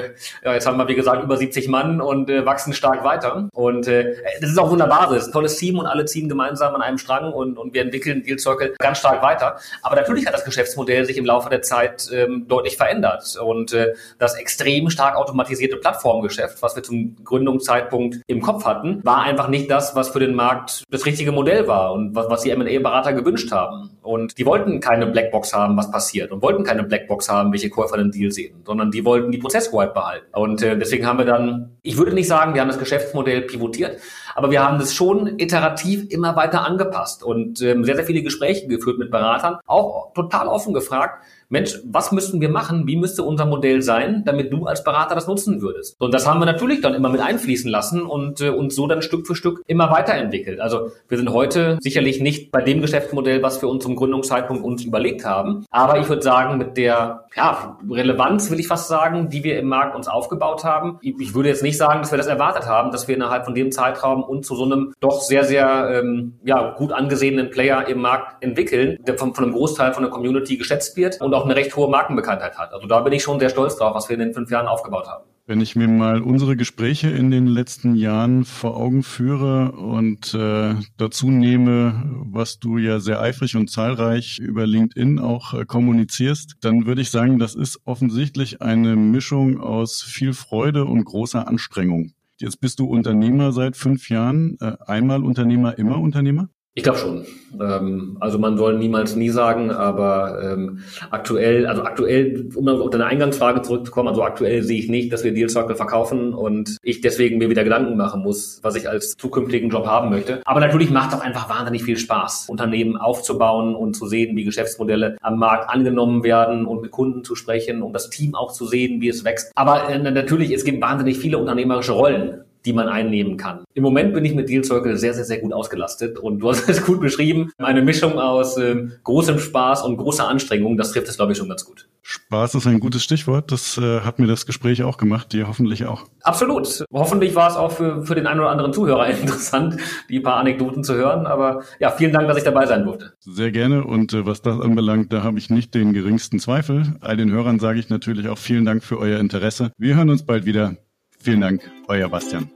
ja, jetzt haben wir, wie gesagt, über 70 Mann und äh, wachsen stark weiter. Und äh, das ist auch wunderbar, das ist ein tolles Team und alle ziehen gemeinsam an einem Strang und, und wir entwickeln Deal Circle ganz stark weiter. Aber natürlich hat das Geschäftsmodell sich im Laufe der Zeit ähm, deutlich verändert. Und äh, das extrem stark automatisierte Plattformgeschäft, was wir zum Gründungszeitpunkt im Kopf hatten, war einfach nicht das, was für den Markt das richtige Modell war und was, was die M&A-Berater gewünscht haben. Und die wollten keine Blackbox haben, was passiert und wollten keine Blackbox haben, welche Käufer den Deal sehen, sondern die wollten die Prozesshoheit behalten. Und äh, deswegen haben wir dann, ich würde nicht sagen, wir haben das Geschäftsmodell pivotiert, aber wir haben das schon iterativ immer weiter angepasst und ähm, sehr, sehr viele Gespräche geführt mit Beratern, auch total offen gefragt, Mensch, was müssten wir machen? Wie müsste unser Modell sein, damit du als Berater das nutzen würdest? Und das haben wir natürlich dann immer mit einfließen lassen und äh, uns so dann Stück für Stück immer weiterentwickelt. Also wir sind heute sicherlich nicht bei dem Geschäftsmodell, was wir uns zum Gründungszeitpunkt uns überlegt haben. Aber ich würde sagen, mit der ja, Relevanz, will ich fast sagen, die wir im Markt uns aufgebaut haben. Ich würde jetzt nicht sagen, dass wir das erwartet haben, dass wir innerhalb von dem Zeitraum uns zu so einem doch sehr, sehr ähm, ja, gut angesehenen Player im Markt entwickeln, der von, von einem Großteil von der Community geschätzt wird und auch eine recht hohe Markenbekanntheit hat. Also da bin ich schon sehr stolz drauf, was wir in den fünf Jahren aufgebaut haben. Wenn ich mir mal unsere Gespräche in den letzten Jahren vor Augen führe und äh, dazu nehme, was du ja sehr eifrig und zahlreich über LinkedIn auch äh, kommunizierst, dann würde ich sagen, das ist offensichtlich eine Mischung aus viel Freude und großer Anstrengung. Jetzt bist du Unternehmer seit fünf Jahren, äh, einmal Unternehmer, immer Unternehmer? Ich glaube schon. Ähm, also man soll niemals nie sagen, aber ähm, aktuell, also aktuell, um auf deine Eingangsfrage zurückzukommen, also aktuell sehe ich nicht, dass wir Deal Circle verkaufen und ich deswegen mir wieder Gedanken machen muss, was ich als zukünftigen Job haben möchte. Aber natürlich macht es auch einfach wahnsinnig viel Spaß, Unternehmen aufzubauen und zu sehen, wie Geschäftsmodelle am Markt angenommen werden und mit Kunden zu sprechen und das Team auch zu sehen, wie es wächst. Aber äh, natürlich, es gibt wahnsinnig viele unternehmerische Rollen die man einnehmen kann. Im Moment bin ich mit Deal Circle sehr, sehr, sehr gut ausgelastet und du hast es gut beschrieben. Eine Mischung aus äh, großem Spaß und großer Anstrengung, das trifft es, glaube ich, schon ganz gut. Spaß ist ein gutes Stichwort. Das äh, hat mir das Gespräch auch gemacht, dir hoffentlich auch. Absolut. Hoffentlich war es auch für, für den einen oder anderen Zuhörer interessant, die paar Anekdoten zu hören. Aber ja, vielen Dank, dass ich dabei sein durfte. Sehr gerne. Und äh, was das anbelangt, da habe ich nicht den geringsten Zweifel. All den Hörern sage ich natürlich auch vielen Dank für euer Interesse. Wir hören uns bald wieder. Vielen Dank, euer Bastian.